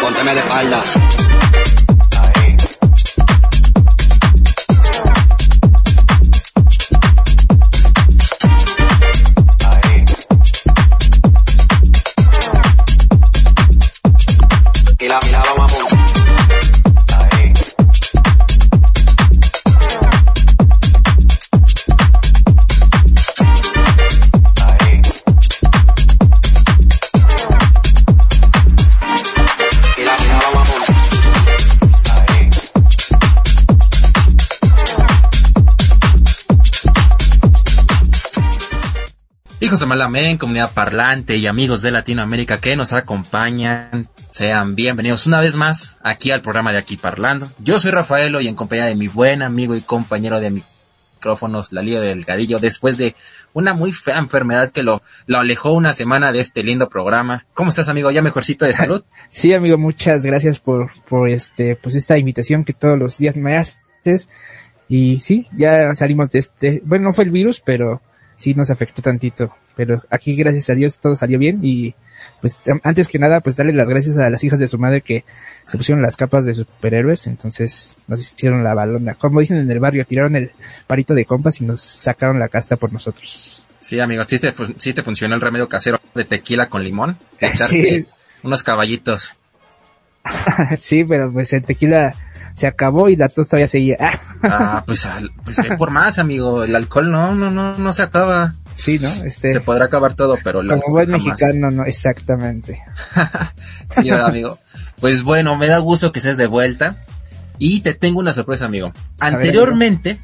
Pónteme de espalda. Hijos de Malamén, comunidad parlante y amigos de Latinoamérica que nos acompañan, sean bienvenidos una vez más aquí al programa de Aquí Parlando. Yo soy Rafaelo y en compañía de mi buen amigo y compañero de micrófonos, la Liga Delgadillo, después de una muy fea enfermedad que lo, lo alejó una semana de este lindo programa. ¿Cómo estás, amigo? ¿Ya mejorcito de salud? Sí, amigo, muchas gracias por, por este, pues esta invitación que todos los días me haces. Y sí, ya salimos de este, bueno, no fue el virus, pero sí nos afectó tantito. Pero aquí, gracias a Dios, todo salió bien y pues antes que nada, pues darle las gracias a las hijas de su madre que se pusieron las capas de superhéroes, entonces nos hicieron la balona. Como dicen en el barrio, tiraron el parito de compas y nos sacaron la casta por nosotros. Sí, amigo, sí te, sí te funcionó el remedio casero de tequila con limón. Sí. Unos caballitos. sí, pero pues el tequila se acabó y la tos todavía seguía. Ah, pues, pues ve por más, amigo. El alcohol no, no, no, no se acaba. Sí, ¿no? Este, Se podrá acabar todo, pero el como buen jamás. mexicano, no, exactamente. Sí, ¿verdad, amigo? Pues bueno, me da gusto que estés de vuelta. Y te tengo una sorpresa, amigo. Anteriormente,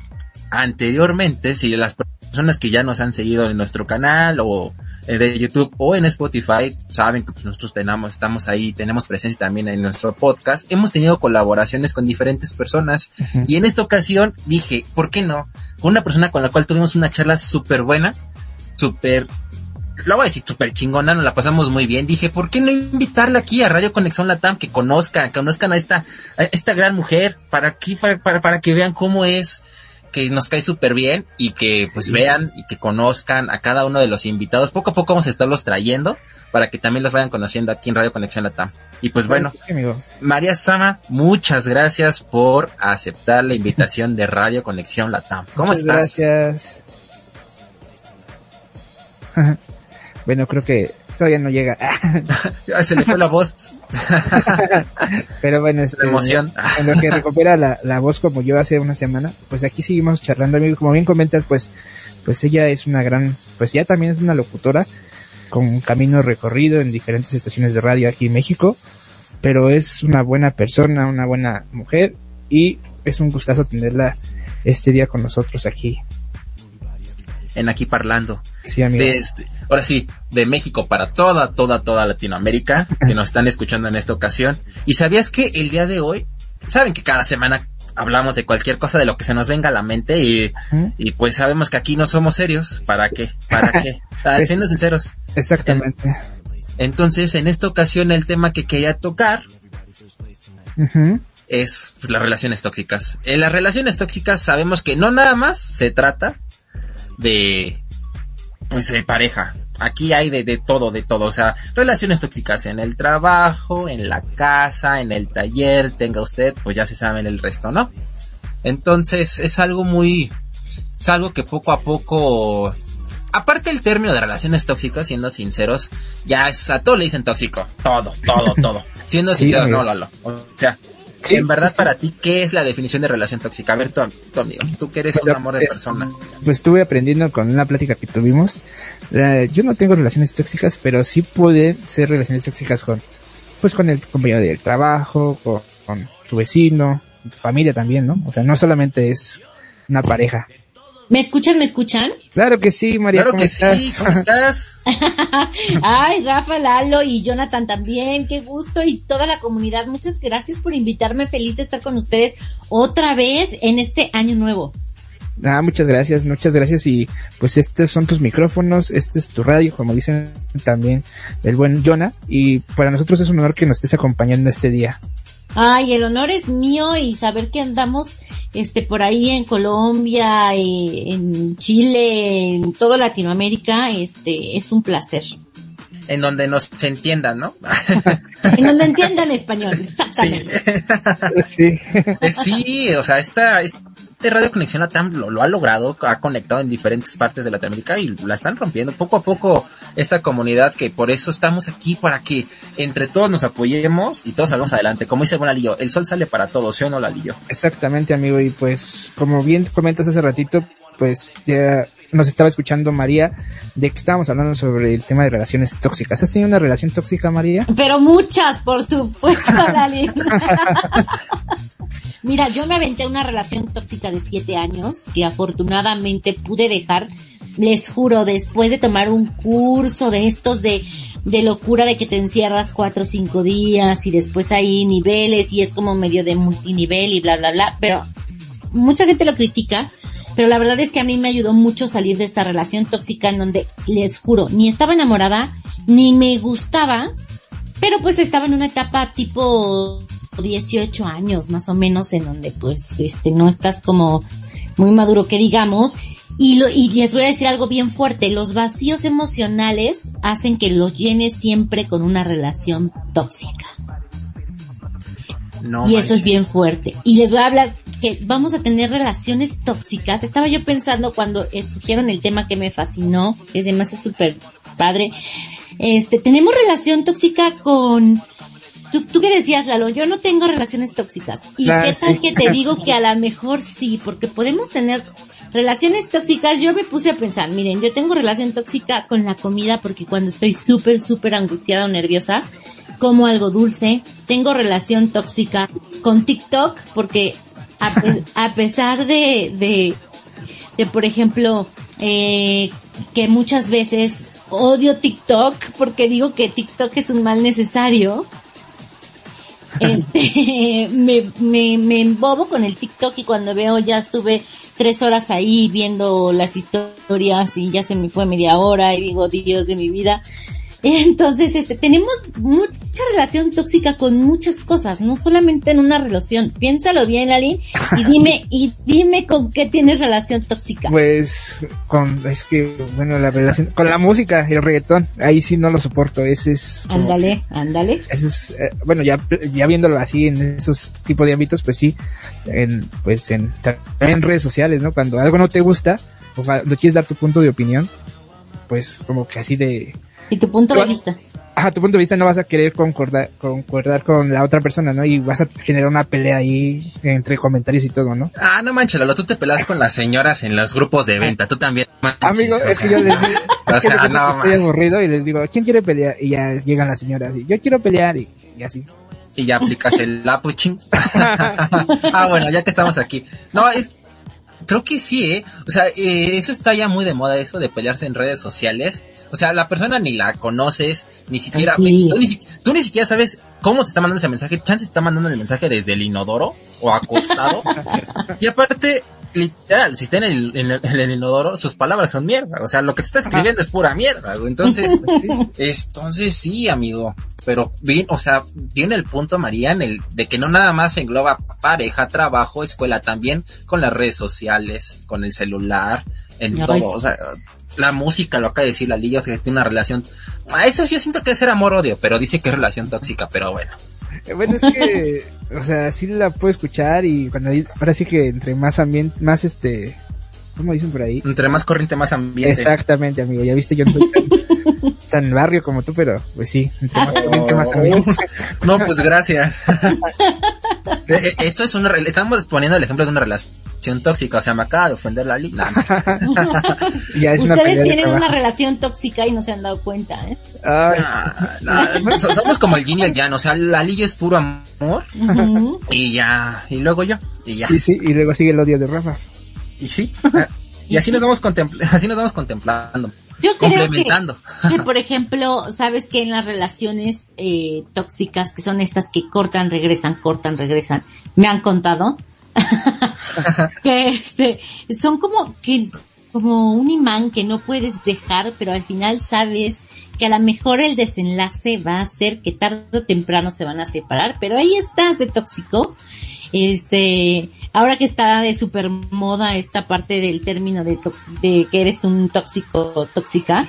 anteriormente, si las personas que ya nos han seguido en nuestro canal o eh, de YouTube o en Spotify saben que pues, nosotros tenemos, estamos ahí, tenemos presencia también en nuestro podcast. Hemos tenido colaboraciones con diferentes personas y en esta ocasión dije, ¿por qué no? Con una persona con la cual tuvimos una charla súper buena, súper lo voy a decir súper chingona, nos la pasamos muy bien. Dije, ¿por qué no invitarla aquí a Radio Conexión Latam? Que conozcan, que conozcan a esta, a esta gran mujer, para que, para, para, para que vean cómo es, que nos cae súper bien y que pues vean y que conozcan a cada uno de los invitados. Poco a poco vamos a estarlos trayendo para que también los vayan conociendo aquí en Radio Conexión Latam. Y pues bueno, Sí. María Sama, muchas gracias por aceptar la invitación de Radio Conexión Latam. ¿Cómo Muchas estás? Gracias. bueno, creo que todavía no llega. Se le fue la voz. Pero bueno, este, La emoción. en lo que recupera la, la voz como yo hace una semana, pues aquí seguimos charlando, amigo. Como bien comentas, pues, pues ella es una gran, pues ya también es una locutora con un camino recorrido en diferentes estaciones de radio aquí en México, pero es una buena persona, una buena mujer y es un gustazo tenerla este día con nosotros aquí. En aquí parlando. Sí, amigo. desde, ahora sí, de México para toda, toda, toda Latinoamérica que nos están escuchando en esta ocasión. ¿Y sabías que el día de hoy, saben que cada semana hablamos de cualquier cosa de lo que se nos venga a la mente y, y pues sabemos que aquí no somos serios? ¿Para qué? ¿Para qué? Ah, siendo sinceros. Exactamente. Entonces, en esta ocasión el tema que quería tocar es pues, las relaciones tóxicas. En las relaciones tóxicas sabemos que no nada más se trata de pues de pareja. Aquí hay de, de todo, de todo. O sea, relaciones tóxicas en el trabajo, en la casa, en el taller, tenga usted, pues ya se saben el resto, ¿no? Entonces, es algo muy, es algo que poco a poco, aparte el término de relaciones tóxicas, siendo sinceros, ya es, a todo le dicen tóxico. Todo, todo, todo. Siendo Sí, sinceros, amigo. no, Lalo. O sea, Sí, en verdad sí, sí. para ti, ¿qué es la definición de relación tóxica? A ver, tú, tú amigo, tú que eres un Pues, amor de es- persona. pues estuve aprendiendo con una plática que tuvimos. Eh, yo no tengo relaciones tóxicas, pero sí pueden ser relaciones tóxicas con, pues con el compañero del trabajo, con, con tu vecino, tu familia también, ¿no? O sea, no solamente es una pareja. ¿Me escuchan? ¿Me escuchan? Claro que sí, María. Claro ¿cómo que estás? sí, ¿cómo estás? Ay, Rafa, Lalo y Jonathan también, qué gusto y toda la comunidad. Muchas gracias por invitarme. Feliz de estar con ustedes otra vez en este año nuevo. Ah, muchas gracias, muchas gracias y pues estos son tus micrófonos, este es tu radio, como dicen también el buen Jonah y para nosotros es un honor que nos estés acompañando este día. Ay, el honor es mío y saber que andamos este por ahí en Colombia, eh, en Chile, en toda Latinoamérica, este es un placer. En donde nos se entiendan, ¿no? En donde entiendan español, exactamente. Sí. Eh, sí, o sea, esta, este Radio Conexión Latam lo, lo ha logrado, ha conectado en diferentes partes de Latinoamérica y la están rompiendo poco a poco esta comunidad que por eso estamos aquí para que entre todos nos apoyemos y todos salgamos adelante. Como dice el buen Lalillo, el sol sale para todos, ¿sí o no Lalillo? Exactamente, amigo. Y pues, como bien comentas hace ratito, pues ya nos estaba escuchando María de que estábamos hablando sobre el tema de relaciones tóxicas. ¿Has tenido una relación tóxica, María? Pero muchas, por supuesto, Lali. Mira, yo me aventé una relación tóxica de siete años que afortunadamente pude dejar. Les juro, después de tomar un curso de estos de, de locura de que te encierras cuatro o cinco días y después hay niveles y es como medio de multinivel y bla, bla, bla. Pero mucha gente lo critica, pero la verdad es que a mí me ayudó mucho salir de esta relación tóxica en donde, les juro, ni estaba enamorada, ni me gustaba, pero pues estaba en una etapa tipo 18 años más o menos en donde pues este no estás como muy maduro que digamos y lo, y les voy a decir algo bien fuerte, los vacíos emocionales hacen que los llenes siempre con una relación tóxica. No y eso es bien fuerte. Y les voy a hablar que vamos a tener relaciones tóxicas. Estaba yo pensando cuando escogieron el tema que me fascinó, que me hace súper padre. Este, tenemos relación tóxica con, tú, tú que decías, Lalo, yo no tengo relaciones tóxicas. ¿Y Ah, qué tal sí. que te digo que a lo mejor sí? Porque podemos tener relaciones tóxicas. Yo me puse a pensar, miren, yo tengo relación tóxica con la comida porque cuando estoy súper, súper angustiada o nerviosa, como algo dulce. Tengo relación tóxica con TikTok porque a, pe- a pesar de, de, de, por ejemplo, eh, que muchas veces odio TikTok porque digo que TikTok es un mal necesario. Este, me, me, me embobo con el TikTok y cuando veo ya estuve tres horas ahí viendo las historias y ya se me fue media hora y digo, Dios de mi vida. Entonces, este, tenemos mucha relación tóxica con muchas cosas, no solamente en una relación. Piénsalo bien, Aline, y dime, y dime con qué tienes relación tóxica. Pues con, es que, bueno, la relación, con la música y el reggaetón, ahí sí no lo soporto, ese es, como- Ándale, ándale. ese es, eh, bueno, ya, ya viéndolo así en esos tipos de ámbitos, pues sí, en, pues en, en redes sociales, ¿no? Cuando algo no te gusta, o cuando quieres dar tu punto de opinión, pues como que así de, Y tu punto de vista. a tu punto de vista no vas a querer concordar, concordar con la otra persona, ¿no? Y vas a generar una pelea ahí entre comentarios y todo, ¿no? Ah, no manches, Lalo, tú te pelas con las señoras en los grupos de venta, tú también. manches, Amigo, o es que sea. yo les digo, O es que sea, repente no estoy más. aburrido y les digo, ¿quién quiere pelear? Y ya llegan las señoras y yo quiero pelear y, y así. Y ya aplicas el lapuchín. ah, bueno, ya que estamos aquí. No, es, creo que sí, eh. O sea, eh, eso está ya muy de moda, eso de pelearse en redes sociales. O sea, la persona ni la conoces, ni siquiera, Sí. tú, ni, tú ni siquiera sabes cómo te está mandando ese mensaje. Chance te está mandando el mensaje desde el inodoro o acostado. y aparte, literal, si está en el, en el, en el inodoro, sus palabras son mierda. O sea, lo que te está escribiendo es pura mierda. Entonces, entonces sí, amigo. Pero bien, o sea, tiene el punto María en el de que no nada más engloba pareja, trabajo, escuela, también con las redes sociales, con el celular, en todo. O sea, la música, lo acaba de decir la sea, que tiene una relación. A eso sí yo siento que es ser amor-odio, pero dice que es relación tóxica, pero bueno. Bueno, es que, o sea, sí la puedo escuchar y cuando, ahora sí que entre más ambiente, más este, ¿cómo dicen por ahí? Entre más corriente, más ambiente. Exactamente, amigo, ya viste, yo no soy tan, tan barrio como tú, pero pues sí, entre más corriente, más ambiente. No, pues gracias. Eh, eh, Esto es una, estamos poniendo el ejemplo de una relación tóxica, o sea, me acaba de ofender la es una pelea Ustedes de tienen una relación tóxica y no se han dado cuenta, ¿eh? No, somos como el yin y el yang, o sea, la liga es puro amor y ya, y luego yo, y ya, y sí, y luego sigue el odio de Rafa. y sí, y así nos vamos así nos vamos contemplando, Yo creo que, complementando. que, por ejemplo, sabes que en las relaciones eh, tóxicas, que son estas que cortan, regresan, cortan, regresan, me han contado. que este, son como que, como un imán que no puedes dejar, pero al final sabes que a lo mejor el desenlace va a ser que tarde o temprano se van a separar, pero ahí estás de tóxico. Este, ahora que está de super moda esta parte del término de, de que eres un tóxico, tóxica,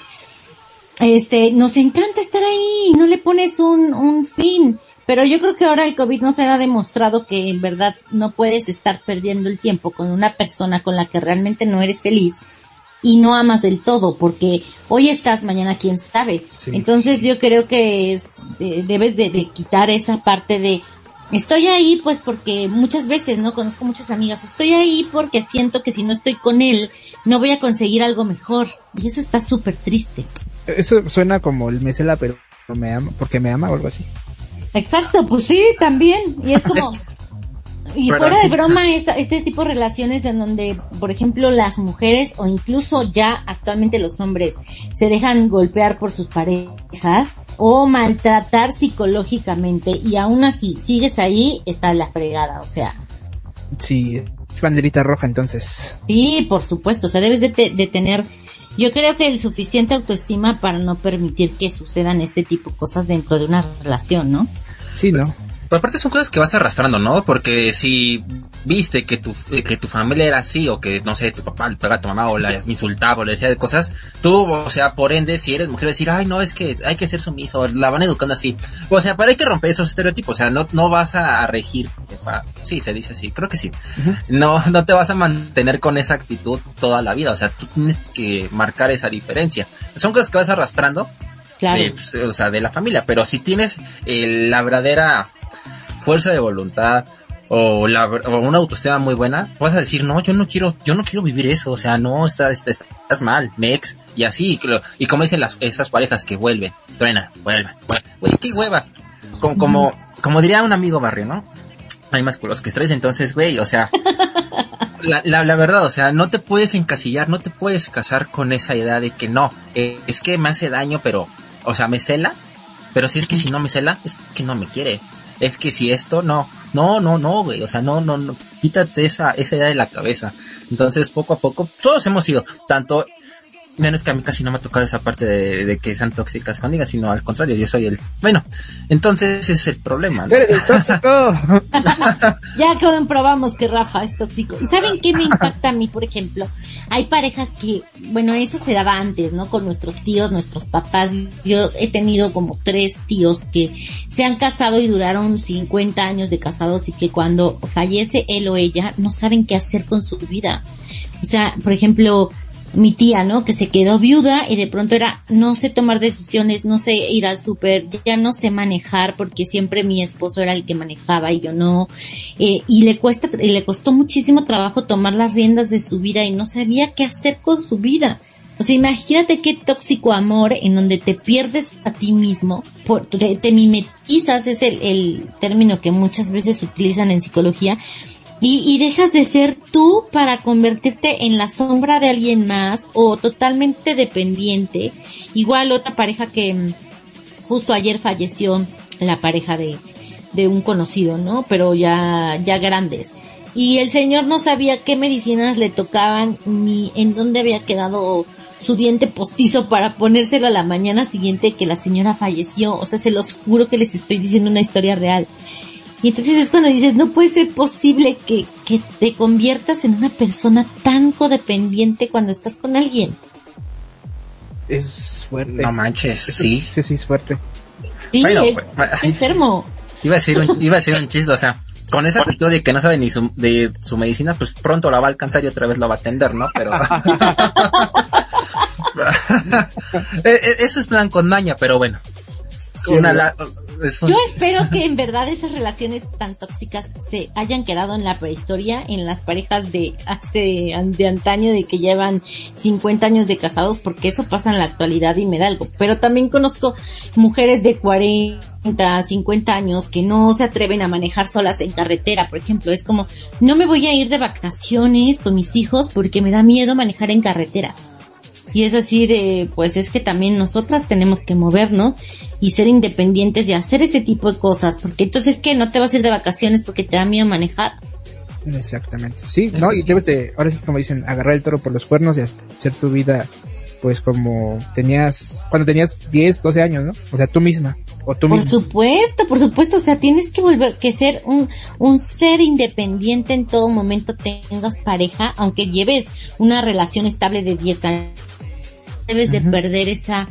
este, nos encanta estar ahí, no le pones un, un fin. Pero yo creo que ahora el COVID nos ha demostrado que en verdad no puedes estar perdiendo el tiempo con una persona con la que realmente no eres feliz y no amas del todo, porque hoy estás, mañana quién sabe. Sí. Entonces yo creo que es, de- debes de, de quitar esa parte de, estoy ahí pues porque muchas veces, ¿no? Conozco muchas amigas, estoy ahí porque siento que si no estoy con él, no voy a conseguir algo mejor. Y eso está súper triste. Eso suena como el me cela, pero me ama, porque me ama o algo así. Exacto, pues sí, también. Y es como... Y fuera de broma, esta- este tipo de relaciones en donde, por ejemplo, las mujeres o incluso ya actualmente los hombres se dejan golpear por sus parejas o maltratar psicológicamente y aún así sigues ahí, está la fregada, o sea, Sí, es banderita roja entonces. sí, por supuesto, o sea, debes de, te- de tener, yo creo que el suficiente autoestima para no permitir que sucedan este tipo de cosas dentro de una relación, ¿no? Sí, ¿no? Pero aparte son cosas que vas arrastrando, ¿no? Porque si viste que tu, eh, que tu familia era así, o que, no sé, tu papá le pegaba a tu mamá, o la insultaba, o le decía de cosas, tú, o sea, por ende, si eres mujer, decir, ay, no, es que hay que ser sumiso, o la van educando así. O sea, pero hay que romper esos estereotipos, o sea, no, no vas a regir, sí, se dice así, creo que sí. No, no te vas a mantener con esa actitud toda la vida, o sea, tú tienes que marcar esa diferencia. Son cosas que vas arrastrando, Claro. de, pues, o sea, de la familia, pero si tienes eh, la verdadera fuerza de voluntad o, la, o una autoestima muy buena, vas a decir, no, yo no quiero, yo no quiero vivir eso, o sea, no, estás, estás, estás mal, next, y así, y como dicen las, esas parejas que vuelven, truenan, vuelven, güey, qué hueva, como, como, como diría un amigo barrio, ¿no? Hay más culos que estrellas, entonces, güey, o sea, la, la, la verdad, o sea, no te puedes encasillar, no te puedes casar con esa idea de que no, eh, es que me hace daño, pero, o sea, me cela, pero si es que si no me cela, es que no me quiere. Es que si esto, no, no, no, no, güey, o sea, no, no, no, quítate esa, esa idea de la cabeza. Entonces, poco a poco, todos hemos sido, tanto, menos que a mí casi no me ha tocado esa parte de, de que sean tóxicas conmigo, sino al contrario, yo soy el, bueno, entonces ese es el problema, ¿no? ¡Eres el tóxico! Ya comprobamos que Rafa es tóxico. ¿Y saben qué me impacta a mí, por ejemplo? Hay parejas que, bueno, eso se daba antes, ¿no? Con nuestros tíos, nuestros papás. Yo he tenido como tres tíos que se han casado y duraron 50 años de casados y que cuando fallece él o ella no saben qué hacer con su vida. O sea, por ejemplo, mi tía, ¿no? Que se quedó viuda y de pronto era, no sé tomar decisiones, no sé ir al súper, ya no sé manejar porque siempre mi esposo era el que manejaba y yo no. Eh, y le cuesta, y le costó muchísimo trabajo tomar las riendas de su vida y no sabía qué hacer con su vida. O sea, imagínate qué tóxico amor en donde te pierdes a ti mismo, por, te, te mimetizas, es el, el término que muchas veces utilizan en psicología, y, y dejas de ser tú para convertirte en la sombra de alguien más o totalmente dependiente. Igual otra pareja que mm, justo ayer falleció la pareja de, de un conocido, ¿no? Pero ya, ya grandes. Y el señor no sabía qué medicinas le tocaban ni en dónde había quedado su diente postizo para ponérselo a la mañana siguiente que la señora falleció. O sea, se los juro que les estoy diciendo una historia real. Y entonces es cuando dices, no puede ser posible que, que te conviertas en una persona tan codependiente cuando estás con alguien. Es fuerte. No manches, Eso sí. Sí, sí, es fuerte. Sí, Bueno, es, pues, es enfermo. Iba a decir un, iba a decir un chiste, o sea, con esa actitud de que no sabe ni su, de su medicina, pues pronto la va a alcanzar y otra vez la va a atender, ¿no? Pero... Eh, eh, Eso es plan con maña, pero bueno. Sí, Una la- es un- Yo espero que en verdad esas relaciones tan tóxicas se hayan quedado en la prehistoria, en las parejas de hace, de antaño, de que llevan 50 años de casados, porque eso pasa en la actualidad y me da algo. Pero también conozco mujeres de 40, 50 años que no se atreven a manejar solas en carretera, por ejemplo. Es como, no me voy a ir de vacaciones con mis hijos porque me da miedo manejar en carretera. Y es así de, pues es que también nosotras tenemos que movernos y ser independientes y hacer ese tipo de cosas, porque entonces que no te vas a ir de vacaciones porque te da miedo manejar. Exactamente. Sí, Eso ¿no? Y debes de, ahora sí como dicen, agarrar el toro por los cuernos y hacer tu vida, pues como tenías, cuando tenías 10, 12 años, ¿no? O sea, tú misma, o tú Por supuesto, por supuesto, o sea, tienes que volver, que ser un, un ser independiente en todo momento, tengas pareja, aunque lleves una relación estable de 10 años, debes de perder esa,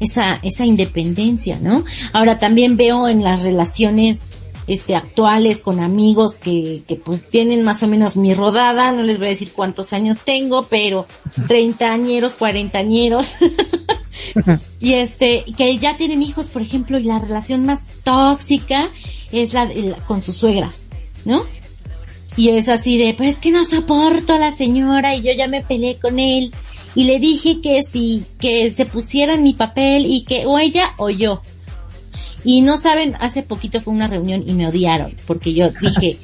esa, esa independencia, ¿no? Ahora también veo en las relaciones, este, actuales con amigos que, que pues tienen más o menos mi rodada, no les voy a decir cuántos años tengo, pero 30 añeros, 40 añeros. Y este, que ya tienen hijos, por ejemplo, y la relación más tóxica es la, la- con sus suegras, ¿no? Y es así de, pues es que no soporto a la señora y yo ya me peleé con él y le dije que si, que se pusiera en mi papel y que o ella o yo. Y no saben, hace poquito fue una reunión y me odiaron porque yo dije,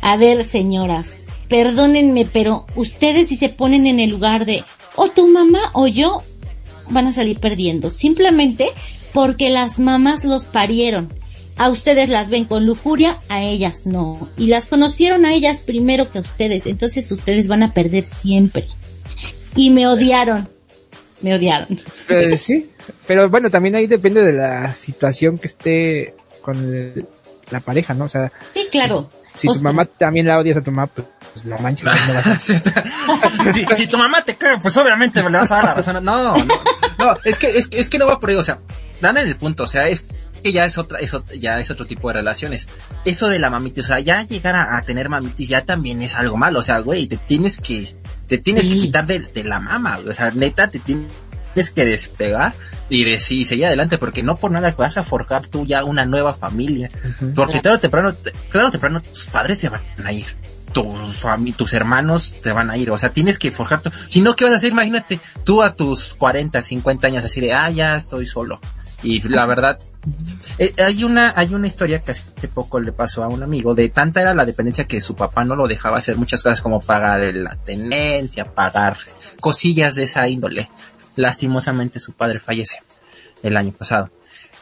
a ver señoras, perdónenme, pero ustedes si se ponen en el lugar de o tu mamá o yo, van a salir perdiendo. Simplemente porque las mamás los parieron. A ustedes las ven con lujuria, a ellas no. Y las conocieron a ellas primero que a ustedes. Entonces ustedes van a perder siempre. Y me odiaron. Me odiaron. Eh, sí, pero bueno, también ahí depende de la situación que esté con el- la pareja, ¿no? O sea, Sí, claro. si O tu sea, mamá también la odias a tu mamá, pues, pues la manches, no vas a- Sí está. si, si tu mamá te cae, pues obviamente le vas a dar la razón. No, no, no, es que, es, que- es que no va por ahí, o sea, dan en el punto, o sea, es que ya es otra, es ot- ya es otro tipo de relaciones. Eso de la mamitis, o sea, ya llegar a, a tener mamitis ya también es algo malo, o sea, güey, te tienes que, te tienes Sí. que quitar de, de la mama, o sea, neta, te tienes que despegar y decir, seguir adelante, porque no por nada vas a forjar tú ya una nueva familia. Ujú. Porque tarde o temprano, tarde o temprano tus padres se van a ir. Tus, tus hermanos te van a ir. O sea, tienes que forjar tu... Si no, ¿qué vas a hacer? Imagínate, tú a tus 40, 50 años así de, ah, ya estoy solo. Y la verdad, eh, hay una, hay una historia que hace poco le pasó a un amigo, de tanta era la dependencia que su papá no lo dejaba hacer muchas cosas como pagar la tenencia, pagar cosillas de esa índole. Lastimosamente su padre fallece el año pasado.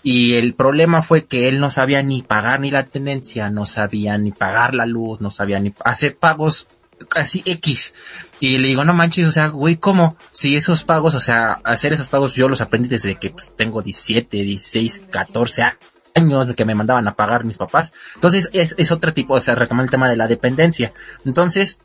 Y el problema fue que él no sabía ni pagar ni la tenencia, no sabía ni pagar la luz, no sabía ni hacer pagos casi X. Y le digo, no manches, o sea, güey, ¿cómo? Si esos pagos, o sea, hacer esos pagos yo los aprendí desde que pues, tengo 17, 16, 14 años que me mandaban a pagar mis papás. Entonces es, es otro tipo, o sea, retomar el tema de la dependencia. Entonces,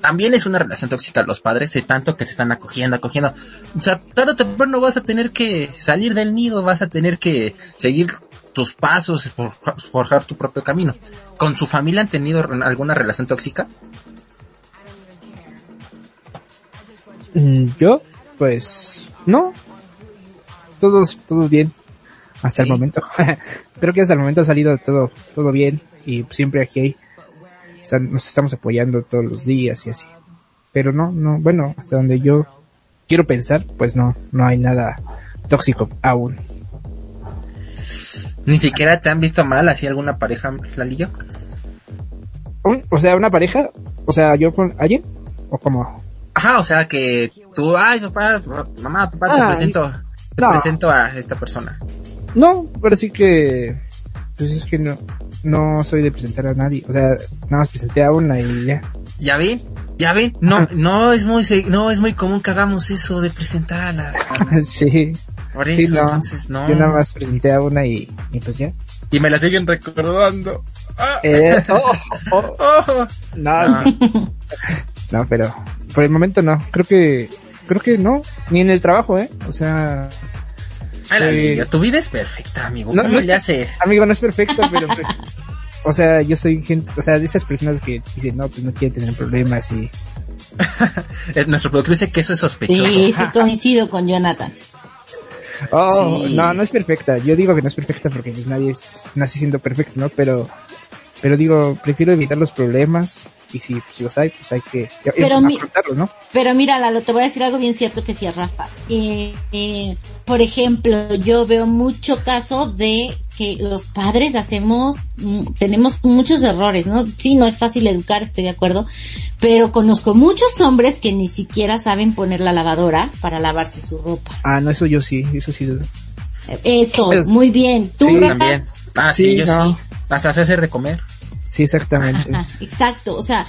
también es una relación tóxica los padres de tanto que te están acogiendo, acogiendo. O sea, tarde o temprano vas a tener que salir del nido, vas a tener que seguir tus pasos, for- forjar tu propio camino. ¿Con su familia han tenido alguna relación tóxica? Yo, pues, no. Todos, todos bien. Hasta el momento. Creo que hasta el momento ha salido todo, todo bien. Y siempre aquí hay, nos estamos apoyando todos los días y así. Pero no, no, bueno, hasta donde yo quiero pensar, pues no, no hay nada tóxico aún. Ni siquiera te han visto mal así alguna pareja, Lalillo. O sea, una pareja, o sea, yo con alguien, o como, Ajá, o sea que tú, ay, papá, mamá, papá, te Ay, presento, te no. presento a esta persona. no, pero sí que, pues es que no, no soy de presentar a nadie, o sea, nada más presenté a una y ya. ¿Ya ven? ¿Ya ven? No, no es muy, no es muy común que hagamos eso de presentar a las... sí, Por sí, eso, no. entonces, no. Yo nada más presenté a una y, y pues ya. Y me la siguen recordando. Ah, Eh, oh, oh, oh. no, Ah, no, pero por el momento no. Creo que, creo que no, ni en el trabajo, eh. O sea, Eh, tu vida es perfecta, amigo. no, ¿Cómo no es le haces? amigo, no es perfecto, pero, pues, o sea, yo soy gente, o sea, de esas personas que dicen, no, pues no quieren tener problemas y, Eh, Nuestro productor dice que eso es sospechoso. Sí, sí coincido con Jonathan. oh, Sí. no, no es perfecta. Yo digo que no es perfecta porque pues nadie es, nace siendo perfecto, ¿no? Pero, pero digo, prefiero evitar los problemas y si, si los hay, pues hay que Pero mi- afrontarlos, ¿no? Pero mira, Lalo, te voy a decir algo bien cierto que decía Rafa. Eh, eh, por ejemplo, yo veo mucho caso de que los padres hacemos, mm, tenemos muchos errores, ¿no? Sí, no es fácil educar, estoy de acuerdo, pero conozco muchos hombres que ni siquiera saben poner la lavadora para lavarse su ropa. Ah, no, eso yo sí, eso sí. Eso, Pues, muy bien. ¿Tú, sí, Rafa? También. Ah, sí, Sí, yo no. sí. Hasta hacer de comer. Sí, exactamente. Ajá, exacto, o sea,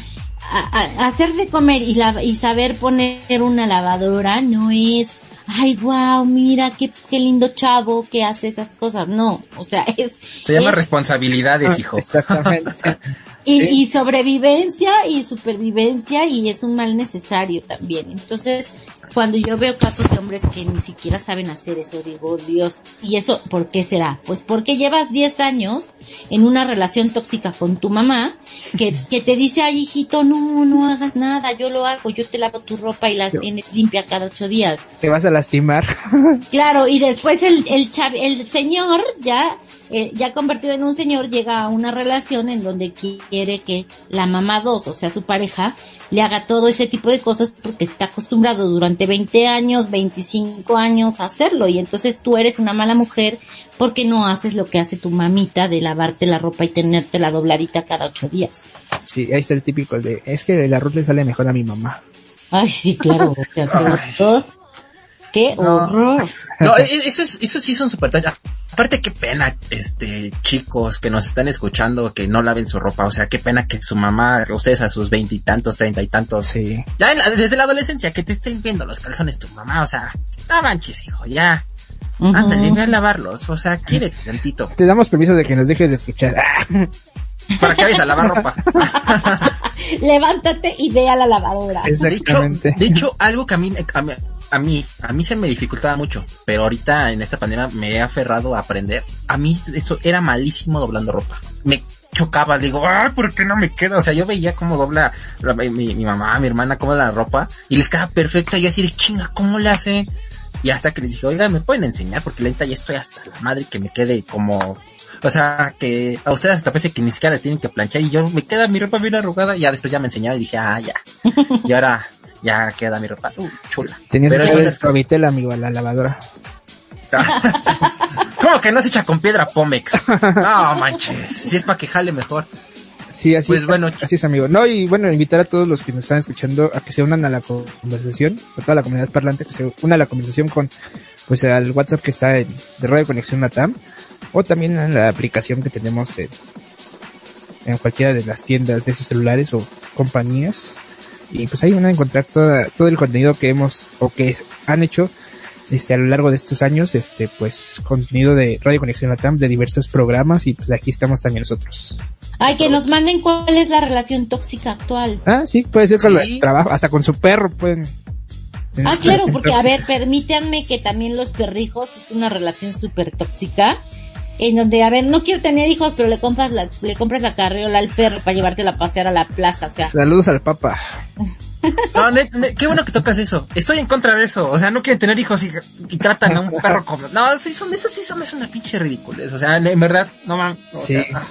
a- a- hacer de comer y, la, y saber poner una lavadora no es, ay, wow, mira, qué, qué lindo chavo que hace esas cosas. No, o sea, es... Se llama es- responsabilidades, hijo. Exactamente. y, sí. y sobrevivencia y supervivencia y es un mal necesario también. Entonces, cuando yo veo casos de hombres que ni siquiera saben hacer eso, digo, Dios, ¿y eso por qué será? Pues porque llevas 10 años en una relación tóxica con tu mamá que, que te dice, ay hijito, no, no hagas nada, yo lo hago, yo te lavo tu ropa y la tienes limpia cada ocho días. Te vas a lastimar. Claro, y después el, el, chav- el señor, ya, eh, ya convertido en un señor, llega a una relación en donde quiere que la mamá dos, o sea, su pareja, le haga todo ese tipo de cosas porque está acostumbrado durante 20 años, 25 años a hacerlo. Y entonces tú eres una mala mujer porque no haces lo que hace tu mamita de lavarte la ropa y tenerte la dobladita cada ocho días. Sí, ahí está el típico de, es que el arroz le sale mejor a mi mamá. Ay, sí, claro. o sea, horror. Qué No. horror. No, e- eso es, eso sí son super talla. Aparte qué pena, este, chicos que nos están escuchando que no laven su ropa, o sea, qué pena que su mamá, que ustedes a sus veintitantos, treinta y tantos, Sí. ya en la- desde la adolescencia, que te estén viendo los calzones tu mamá, o sea, no manches, hijo, ya, Ujú. ándale, ve a lavarlos, o sea, quiérete tantito, Te damos permiso de que nos dejes de escuchar. Para que vayas a lavar ropa. Levántate y ve a la lavadora. De hecho, Exactamente. de hecho, algo que a mí, a mí, a mí, a mí se me dificultaba mucho, pero ahorita en esta pandemia me he aferrado a aprender. A mí eso era malísimo doblando ropa. Me chocaba, digo, ah, ¿por qué no me queda? O sea, yo veía cómo dobla la- mi, mi mamá, mi hermana, cómo la ropa y les quedaba perfecta y yo así de chinga, ¿cómo le hace? Y hasta que les dije, oiga, ¿me pueden enseñar? Porque la neta ya estoy hasta la madre que me quede como, o sea, que a ustedes hasta parece que ni siquiera le tienen que planchar y yo me queda mi ropa bien arrugada. Y ya después ya me enseñaron y dije, ah, ya. Y ahora ya queda mi ropa uh, chula. Tenías Pero que suavitel, amigo, a la lavadora. ¿Cómo que no se echa con piedra Pomex? No manches, si es para que jale mejor. Sí, así Pues es. bueno, así es, amigo. No, y bueno, invitar a todos los que nos están escuchando a que se unan a la conversación, a toda la comunidad parlante, que se una a la conversación con, pues, al WhatsApp que está en, de Radio Conexión Latam, o también en la aplicación que tenemos en, en cualquiera de las tiendas de esos celulares o compañías. Y pues ahí van a encontrar toda, todo el contenido que hemos, o que han hecho, este, a lo largo de estos años, este, pues, contenido de Radio Conexión Latam, de diversos programas, y pues aquí estamos también nosotros. Ay, que nos manden cuál es la relación tóxica actual. Ah, sí, puede ser con Sí. los trabajos, hasta con su perro pueden. Ah, claro, porque a ver, permítanme que también los perrijos es una relación súper tóxica. En donde, a ver, no quiero tener hijos, pero le compras la, le compras la carriola al perro para llevártela a pasear a la plaza, o sea. Saludos al papa. No, net- net- qué bueno que tocas eso. Estoy en contra de eso. O sea, no quieren tener hijos y, y tratan a un perro como... No, sí son, eso sí son, es una pinche ridiculez. O sea, en verdad, no mames. O Sí. sea.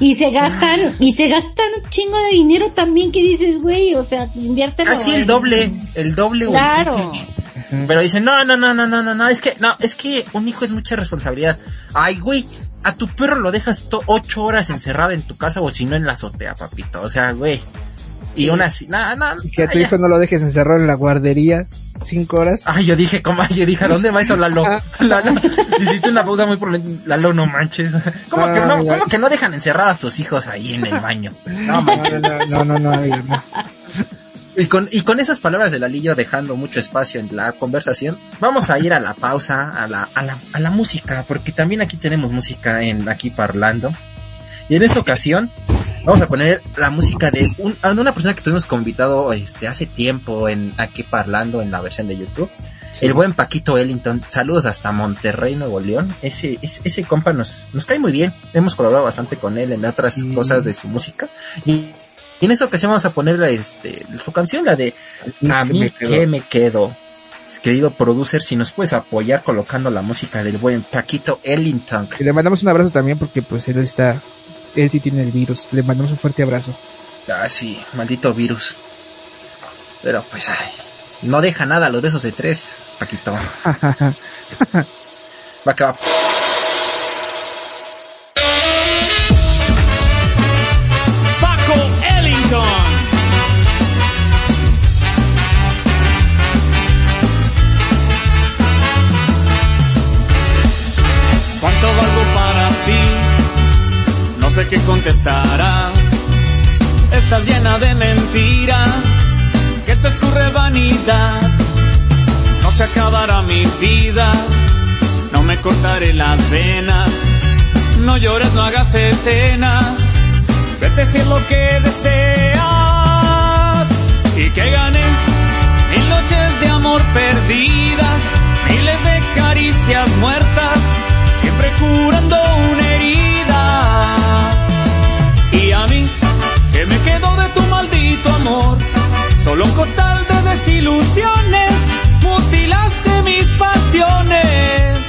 Y se gastan, y se gastan un chingo de dinero también que dices, güey, o sea, inviértelo. casi el doble, el doble. Claro. Pero dicen, no, no, no, no, no, no, no, es que, no, es que un hijo es mucha responsabilidad. Ay, güey, a tu perro lo dejas ocho horas encerrado en tu casa o si no en la azotea, papito. O sea, güey. Y una así, nada, nada. Que a tu hijo no lo dejes encerrado en la guardería cinco horas. Ay, yo dije, ¿cómo? Yo dije, ¿a dónde va eso, Lalo? Lalo, hiciste una pausa muy por Lalo, no manches. ¿Cómo que no, cómo que no dejan encerrados a sus hijos ahí en el baño? No, No, no, no, no. Y con, y con esas palabras de Lalillo dejando mucho espacio en la conversación, vamos a ir a la pausa, a la, a la, a la música, porque también aquí tenemos música en aquí parlando. Y en esta ocasión, vamos a poner la música de un, a una persona que tuvimos invitado este, hace tiempo en aquí parlando en la versión de YouTube. El buen Paquito Ellington, saludos hasta Monterrey, Nuevo León. Ese, ese, ese compa nos, nos cae muy bien. Hemos colaborado bastante con él en otras Sí. cosas de su música. Y, y en esta ocasión vamos a poner este, su canción, la de A mí me quedo. que me quedo. Querido producer, si nos puedes apoyar colocando la música del buen Paquito Ellington. Y le mandamos un abrazo también porque pues él está, él sí tiene el virus. Le mandamos un fuerte abrazo. Ah, sí, maldito virus. Pero pues, ay, no deja nada a los besos de tres, Paquito. Va que va. Sé contestarás. Estás llena de mentiras, que te escurre vanidad. No se acabará mi vida, no me cortaré las venas. No llores, no hagas escenas, vete si es lo que deseas. Y que gané mil noches de amor perdidas, miles de caricias muertas, siempre curando una herida. Y a mí, que me quedo de tu maldito amor, solo un costal de desilusiones, mutilaste mis pasiones.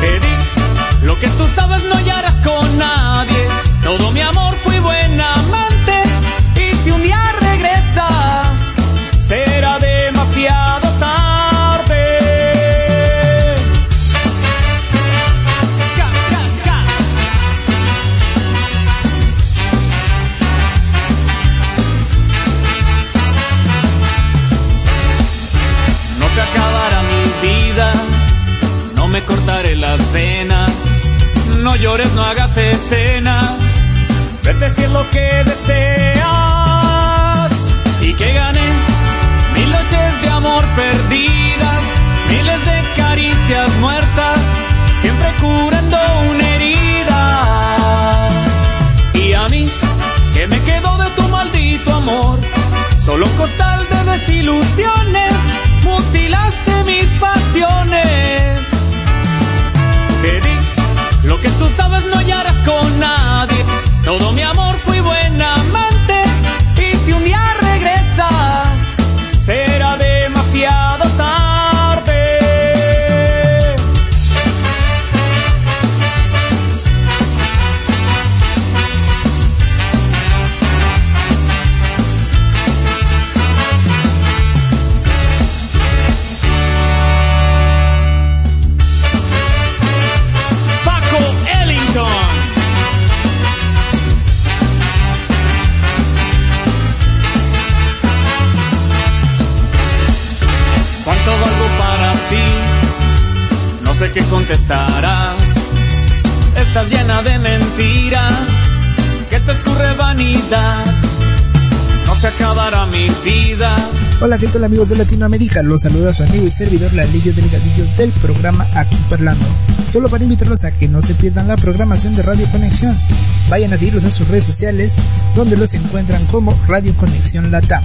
Te lo que tú sabes no hallarás con nadie, todo mi amor fui buena amante, no llores, no hagas escenas, vete si es lo que deseas y que gané mil noches de amor perdidas, miles de caricias muertas, siempre curando una herida. Y a mí, que me quedo de tu maldito amor, solo un costal de desilusiones, mutilaste mis pasiones. Te di lo que tú sabes no hallarás con nadie, todo mi amor fui buena amante, qué contestarás. Estás llena de mentiras, que te escurre vanidad. No se acabará mi vida. Hola, ¿qué amigos de Latinoamérica? Los saluda su amigo y servidor Lalillo Delgadillo del programa Aquí Parlando. Solo para invitarlos a que no se pierdan la programación de Radio Conexión. Vayan a seguirlos en sus redes sociales, donde los encuentran como Radio Conexión Latam.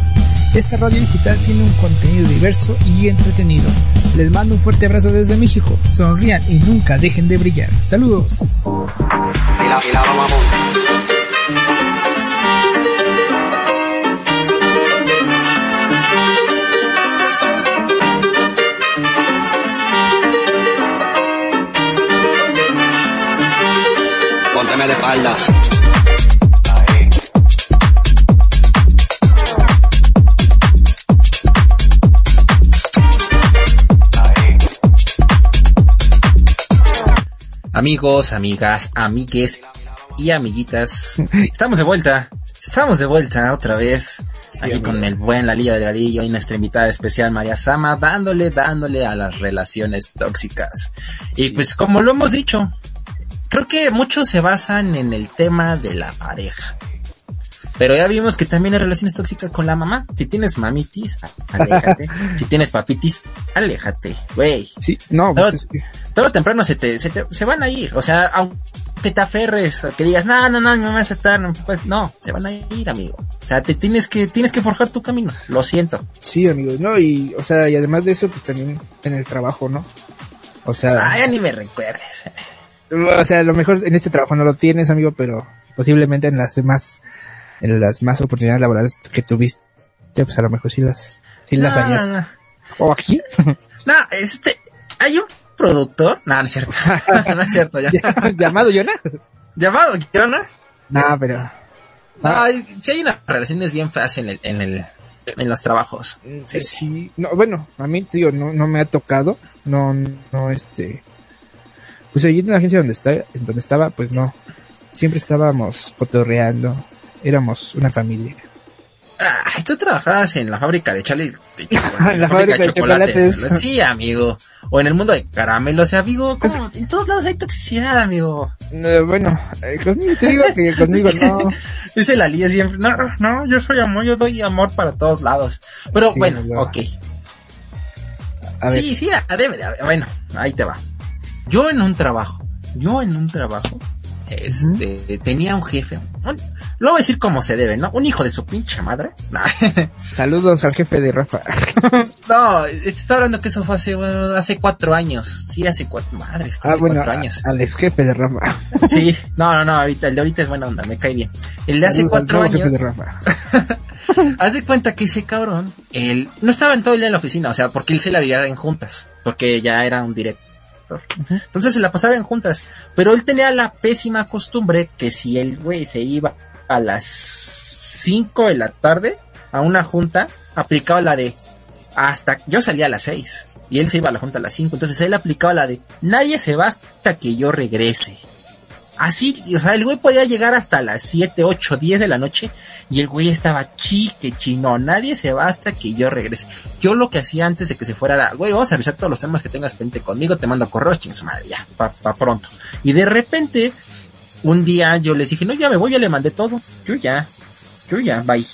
Esta radio digital tiene un contenido diverso y entretenido. Les mando un fuerte abrazo desde México. Sonrían y nunca dejen de brillar. Saludos. La, la de. Amigos, amigas, amigues y amiguitas, estamos de vuelta. Estamos de vuelta otra vez. aquí con el buen Lalillo Delgadillo y nuestra invitada especial María Sama, dándole, dándole a las relaciones tóxicas. Y pues como lo hemos dicho, creo que muchos se basan en el tema de la pareja. Pero ya vimos que también hay relaciones tóxicas con la mamá. Si tienes mamitis, aléjate. si tienes papitis, aléjate. Güey. Sí, no, Todo, pues, todo temprano se te, se te, se van a ir. O sea, aunque te aferres, que digas, no, no, no, vas a estar, no, pues no, se van a ir, amigo. O sea, te tienes que, tienes que forjar tu camino. Lo siento. sí, amigos, no, y, o sea, y además de eso, pues también en el trabajo, ¿no? O sea, Ay, ya ni me recuerdes. O sea, a lo mejor en este trabajo no lo tienes, amigo, pero posiblemente en las demás, en las más oportunidades laborales que tuviste, pues a lo mejor sí las, sí las no, harías. no, no. ¿O aquí? No, este, hay un productor. No, no es cierto. no es cierto, ya. ¿Llamado Jonah? Llamado, Jonah. No, pero, No, si hay unas relaciones bien feas en el, en el, en los trabajos. sí. sí, no, bueno, a mí, digo, no, no me ha tocado, no, no, este, pues allí en la agencia donde está, donde estaba, pues no, siempre estábamos cotorreando, éramos una familia. Ay, tú trabajabas en la fábrica de Charlie. de En la fábrica de chocolates. Sí, amigo. O en el mundo de caramelos, amigo. ¿Cómo? En todos lados hay toxicidad, amigo. Bueno, eh, conmigo te digo que conmigo no. Dice la Lía siempre, no, no, yo soy amor, yo doy amor para todos lados. Pero Sí, bueno, no. ok. A ver, Sí, sí, a- debe de haber. Bueno, ahí te va. Yo en un trabajo, yo en un trabajo, este, tenía un jefe. un- lo voy a decir como se debe, ¿no? Un hijo de su pinche madre. saludos al jefe de Rafa. no, está hablando que eso fue hace, bueno, hace cuatro años. Sí, hace cuatro, madres, Ah, hace bueno, cuatro a- años. al ex jefe de Rafa. Sí, no, no, no, ahorita, el de ahorita es buena onda, me cae bien. El de hace Saludos cuatro años, jefe de Rafa. Haz de cuenta que ese cabrón, él no estaba en todo el día en la oficina, o sea, porque él se la veía en juntas, porque ya era un Entonces se la pasaba en juntas, pero él tenía la pésima costumbre que si el güey se iba a las 5 de la tarde a una junta, aplicaba la de hasta yo salía a las 6 y él se iba a la junta a las 5, entonces él aplicaba la de nadie se va hasta que yo regrese. Así, o sea, el güey podía llegar hasta las 7, 8, 10 de la noche y el güey estaba chique, chino, nadie se va hasta que yo regrese. Yo lo que hacía antes de que se fuera era, güey, vamos a revisar todos los temas que tengas pendiente conmigo, te mando correo, ching su madre, ya, pa, pa pronto. Y de repente, un día yo les dije, no, ya me voy, ya le mandé todo, yo ya, yo ya, bye.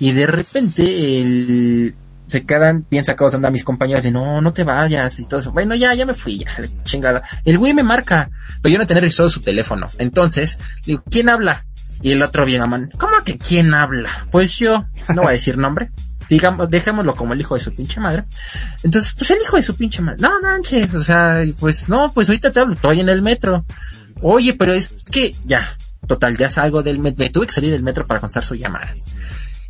Y de repente, el, se quedan bien sacados anda mis compañeros de no, no te vayas y todo eso. Bueno, ya, ya me fui, ya, chingada. El güey me marca, pero yo no tenía registrado su teléfono. Entonces, digo, ¿quién habla? Y el otro bien man, ¿cómo que quién habla? Pues yo, no voy a decir nombre. Digamos, dejémoslo como el hijo de su pinche madre. Entonces, pues el hijo de su pinche madre. No manches, o sea, pues no, pues ahorita te hablo, estoy en el metro. Oye, pero es que ya, total, ya salgo del metro, me tuve que salir del metro para contestar su llamada.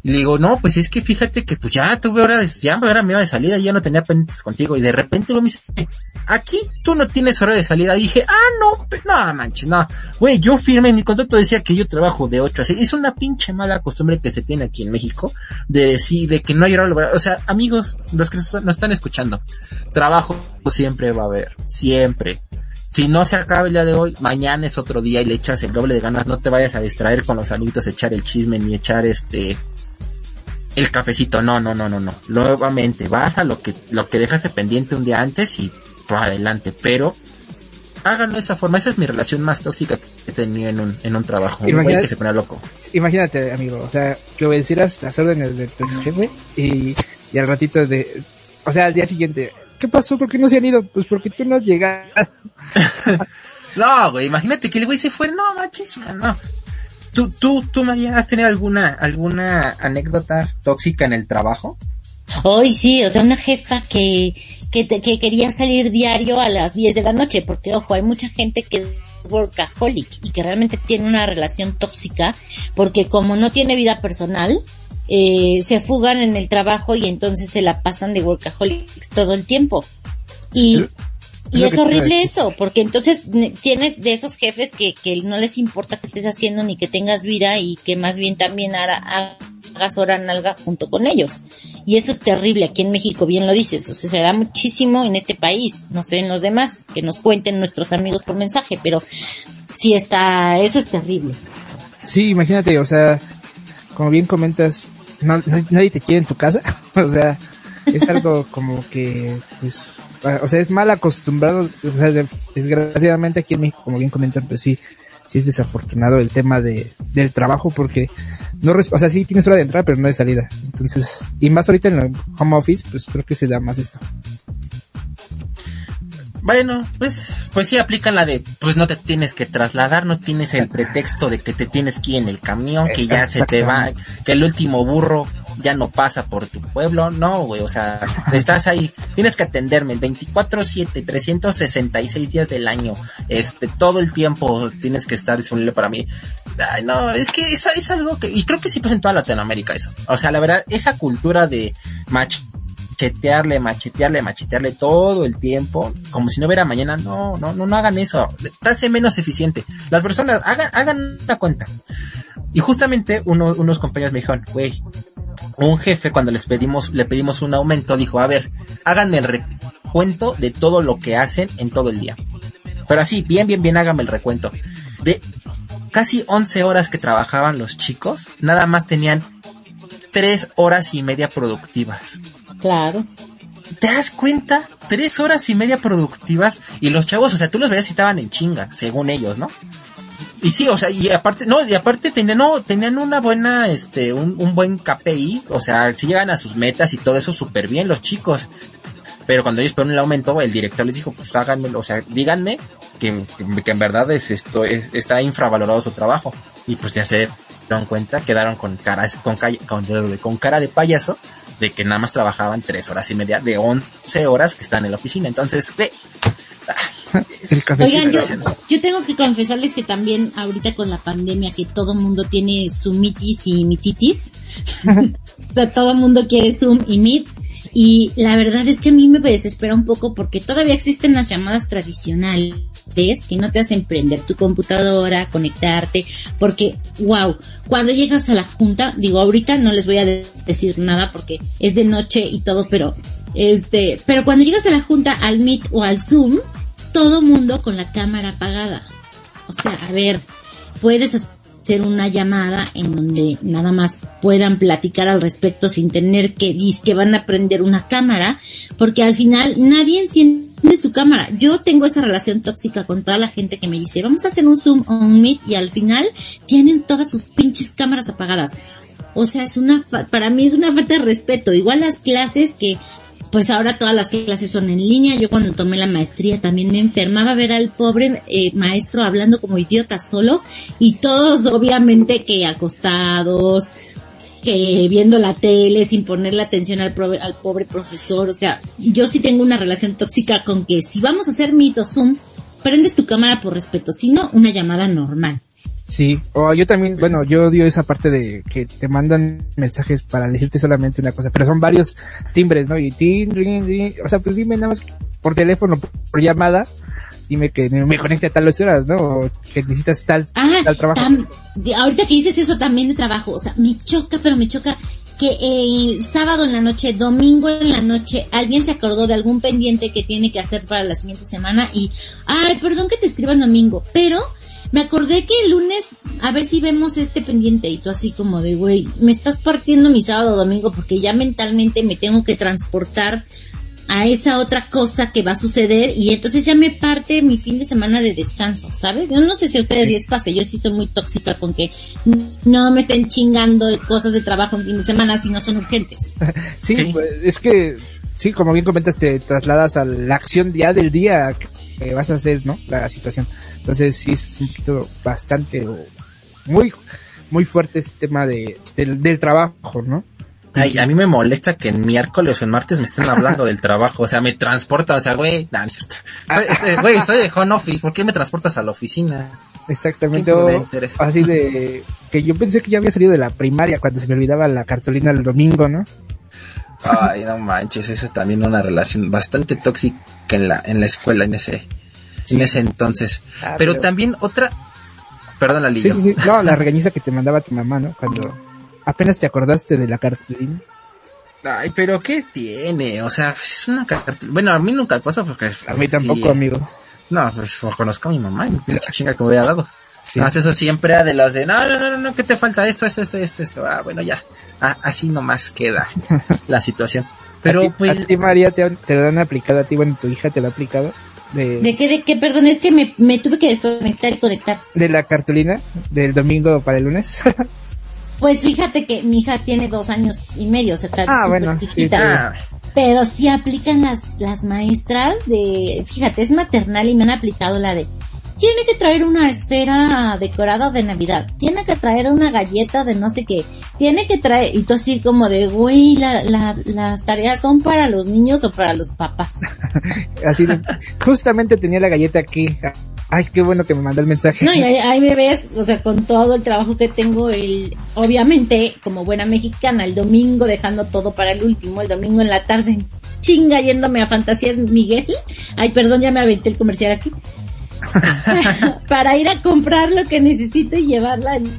Y le digo, no, pues es que fíjate que pues ya tuve hora de, ya era mi hora de salida, ya no tenía pendientes contigo. Y de repente lo me dice, aquí tú no tienes hora de salida. Dije, ah, no, pe- no manches, no. Güey, yo firmé, mi contrato decía que yo trabajo de 8 a 6. Es una pinche mala costumbre que se tiene aquí en México de decir, de que no hay hora laboral. O sea, amigos, los que nos están escuchando, trabajo siempre va a haber, siempre. Si no se acaba el día de hoy, mañana es otro día y le echas el doble de ganas. No te vayas a distraer con los amiguitos, echar el chisme ni echar este el cafecito. No, no, no, no, no. Nuevamente, vas a lo que lo que dejaste pendiente un día antes y para adelante. Pero háganlo de esa forma. Esa es mi relación más tóxica que he tenido en un, en un trabajo. Un güey que se pone loco. Imagínate, amigo, o sea, que obedecieras las órdenes de tu ex jefe y, y al ratito de, o sea, al día siguiente, ¿qué pasó? ¿Por qué no se han ido? Pues porque tú no has llegado. No, güey, imagínate que el güey se fue. No, manches, man, no. ¿Tú, tú, tú, María, has tenido alguna, alguna anécdota tóxica en el trabajo? Hoy sí, o sea, una jefa que, que, te- que quería salir diario a las 10 de la noche, porque ojo, hay mucha gente que es workaholic y que realmente tiene una relación tóxica, porque como no tiene vida personal, eh, se fugan en el trabajo y entonces se la pasan de workaholics todo el tiempo. Y, y es horrible eso, porque entonces ne- tienes de esos jefes que, que no les importa que estés haciendo ni que tengas vida y que más bien también haga- hagas hora nalga junto con ellos. Y eso es terrible aquí en México, bien lo dices, o sea, se da muchísimo en este país, no sé en los demás, que nos cuenten nuestros amigos por mensaje, pero sí está, eso es terrible. Sí, imagínate, o sea, como bien comentas, no- no- nadie te quiere en tu casa, o sea, es algo como que, pues, o sea, es mal acostumbrado, o sea, de- desgraciadamente aquí en México, como bien comentan, pues sí, sí es desafortunado el tema de, del trabajo porque no, o sea, sí tienes hora de entrada, pero no de salida. Entonces, y más ahorita en el home office, pues creo que se da más esto. Bueno, pues, pues sí aplican la de, pues no te tienes que trasladar, no tienes el pretexto de que te tienes que ir en el camión, que ya se te va, que el último burro ya no pasa por tu pueblo, no, güey, o sea, estás ahí, tienes que atenderme el 24-7, 366 días del año, este, todo el tiempo tienes que estar disponible para mí. Ay, no, es que es, es algo que, y creo que sí pasa en toda Latinoamérica eso, o sea, la verdad, esa cultura de machetearle, machetearle, machetearle todo el tiempo, como si no hubiera mañana, no, no, no, no hagan eso, te hace menos eficiente. Las personas, hagan, hagan una cuenta. Y justamente uno, unos compañeros me dijeron, güey, un jefe cuando les pedimos, le pedimos un aumento, dijo, a ver, háganme el recuento de todo lo que hacen en todo el día. Pero así, bien, bien, bien, háganme el recuento. De casi 11 horas que trabajaban los chicos, nada más tenían tres horas y media productivas. Claro. ¿Te das cuenta? Tres horas y media productivas y los chavos, o sea, tú los veías y estaban en chinga, según ellos, ¿no? Y sí, o sea, y aparte, no, y aparte tenían, no, tenían una buena, este, un, un buen KPI, o sea, si llegan a sus metas y todo eso súper bien los chicos. Pero cuando ellos ponen el aumento, el director les dijo, pues háganmelo, o sea, díganme que, que, en verdad es esto, es- está infravalorado su trabajo. Y pues ya se dieron cuenta, quedaron con cara, con, con, con cara de payaso de que nada más trabajaban tres horas y media de 11 horas que están en la oficina. Entonces, güey, El. Oigan, yo, yo tengo que confesarles que también ahorita con la pandemia que todo mundo tiene sumitis y mititis, o sea, todo mundo quiere Zoom y Meet, y la verdad es que a mí me desespera un poco porque todavía existen las llamadas tradicionales que no te hacen prender tu computadora, conectarte, porque wow, cuando llegas a la junta, digo ahorita no les voy a de- decir nada porque es de noche y todo, pero este, pero cuando llegas a la junta al Meet o al Zoom, todo mundo con la cámara apagada. O sea, a ver, puedes hacer una llamada en donde nada más puedan platicar al respecto sin tener que que van a prender una cámara, porque al final nadie enciende su cámara. Yo tengo esa relación tóxica con toda la gente que me dice, vamos a hacer un Zoom o un Meet y al final tienen todas sus pinches cámaras apagadas. O sea, es una, para mí es una falta de respeto. Igual las clases que, pues ahora todas las clases son en línea. Yo cuando tomé la maestría también me enfermaba ver al pobre eh, maestro hablando como idiota solo y todos obviamente que acostados, que viendo la tele sin ponerle atención al, al pobre profesor. O sea, yo sí tengo una relación tóxica con que si vamos a hacer mito Zoom, prendes tu cámara por respeto, si no, una llamada normal. Sí, o yo también, bueno, yo odio esa parte de que te mandan mensajes para decirte solamente una cosa, pero son varios timbres, ¿no? Y tin, tin, tin, o sea, pues dime nada más por teléfono, por llamada, dime que me conecte a tal horas, ¿no? O que necesitas tal, Ah, tal trabajo. tam- ahorita que dices eso también de trabajo, o sea, me choca, pero me choca que el sábado en la noche, domingo en la noche, alguien se acordó de algún pendiente que tiene que hacer para la siguiente semana y, ay, perdón que te escriban domingo, pero me acordé que el lunes, a ver si vemos este pendiente y tú así como de, güey, me estás partiendo mi sábado o domingo porque ya mentalmente me tengo que transportar a esa otra cosa que va a suceder y entonces ya me parte mi fin de semana de descanso, ¿sabes? Yo no sé si a ustedes les pase, yo sí soy muy tóxica con que no me estén chingando de cosas de trabajo en fin de semana si no son urgentes. Sí, Sí. pues, es que, sí, como bien comentas, te trasladas a la acción ya del día que vas a hacer, ¿no? La situación. Entonces sí es un poquito bastante, muy, muy fuerte este tema de, del, del trabajo, ¿no? Ay, a mí me molesta que en miércoles o en martes me estén hablando del trabajo, o sea, me transporta, o sea, güey, nah, no es cierto. Güey, Güey, estoy de home office, ¿por qué me transportas a la oficina? Exactamente. O así de que yo pensé que ya había salido de la primaria cuando se me olvidaba la cartulina el domingo, ¿no? Ay, no manches, esa es también una relación bastante tóxica en la, en la escuela, en ese, Sí. en ese entonces. Ah, pero, pero- también otra, perdón, la Sí, sí, sí. No, la regañiza que te mandaba tu mamá, ¿no? Cuando apenas te acordaste de la cartulina. Ay, pero ¿qué tiene? O sea, pues, es una carta. Bueno, a mí nunca pasa porque... A mí sí, tampoco, amigo. No, pues conozco a mi mamá pinche chinga que me hubiera dado. Sí. Más eso siempre era de los de, no, no, no, no, ¿qué te falta? Esto, esto, esto, esto, esto. Ah, bueno, ya. Ah, así nomás queda la situación. Pero ¿A ti, pues, a ti, María, te, te lo han aplicado a ti, bueno, tu hija te lo ha aplicado. De, ¿De qué, de qué? Perdón, es que me, me tuve que desconectar y conectar. de la cartulina del domingo para el lunes. Pues fíjate que mi hija tiene dos años y medio, o sea, está Ah, bueno, sí, chiquita. ah, Pero sí aplican las, las maestras de, fíjate, es maternal y me han aplicado la de, tiene que traer una esfera decorada de Navidad, tiene que traer una galleta de no sé qué, tiene que traer, y tú así como de, güey, la, la, las tareas son para los niños o para los papás. Así justamente tenía la galleta aquí. Ay, qué bueno que me mandó el mensaje. No, y ahí, ahí me ves, o sea, con todo el trabajo que tengo, el, obviamente, como buena mexicana, el domingo dejando todo para el último, el domingo en la tarde, chinga yéndome a Fantasías Miguel. Ay, perdón, ya me aventé el comercial aquí. para ir a comprar lo que necesito y llevarla el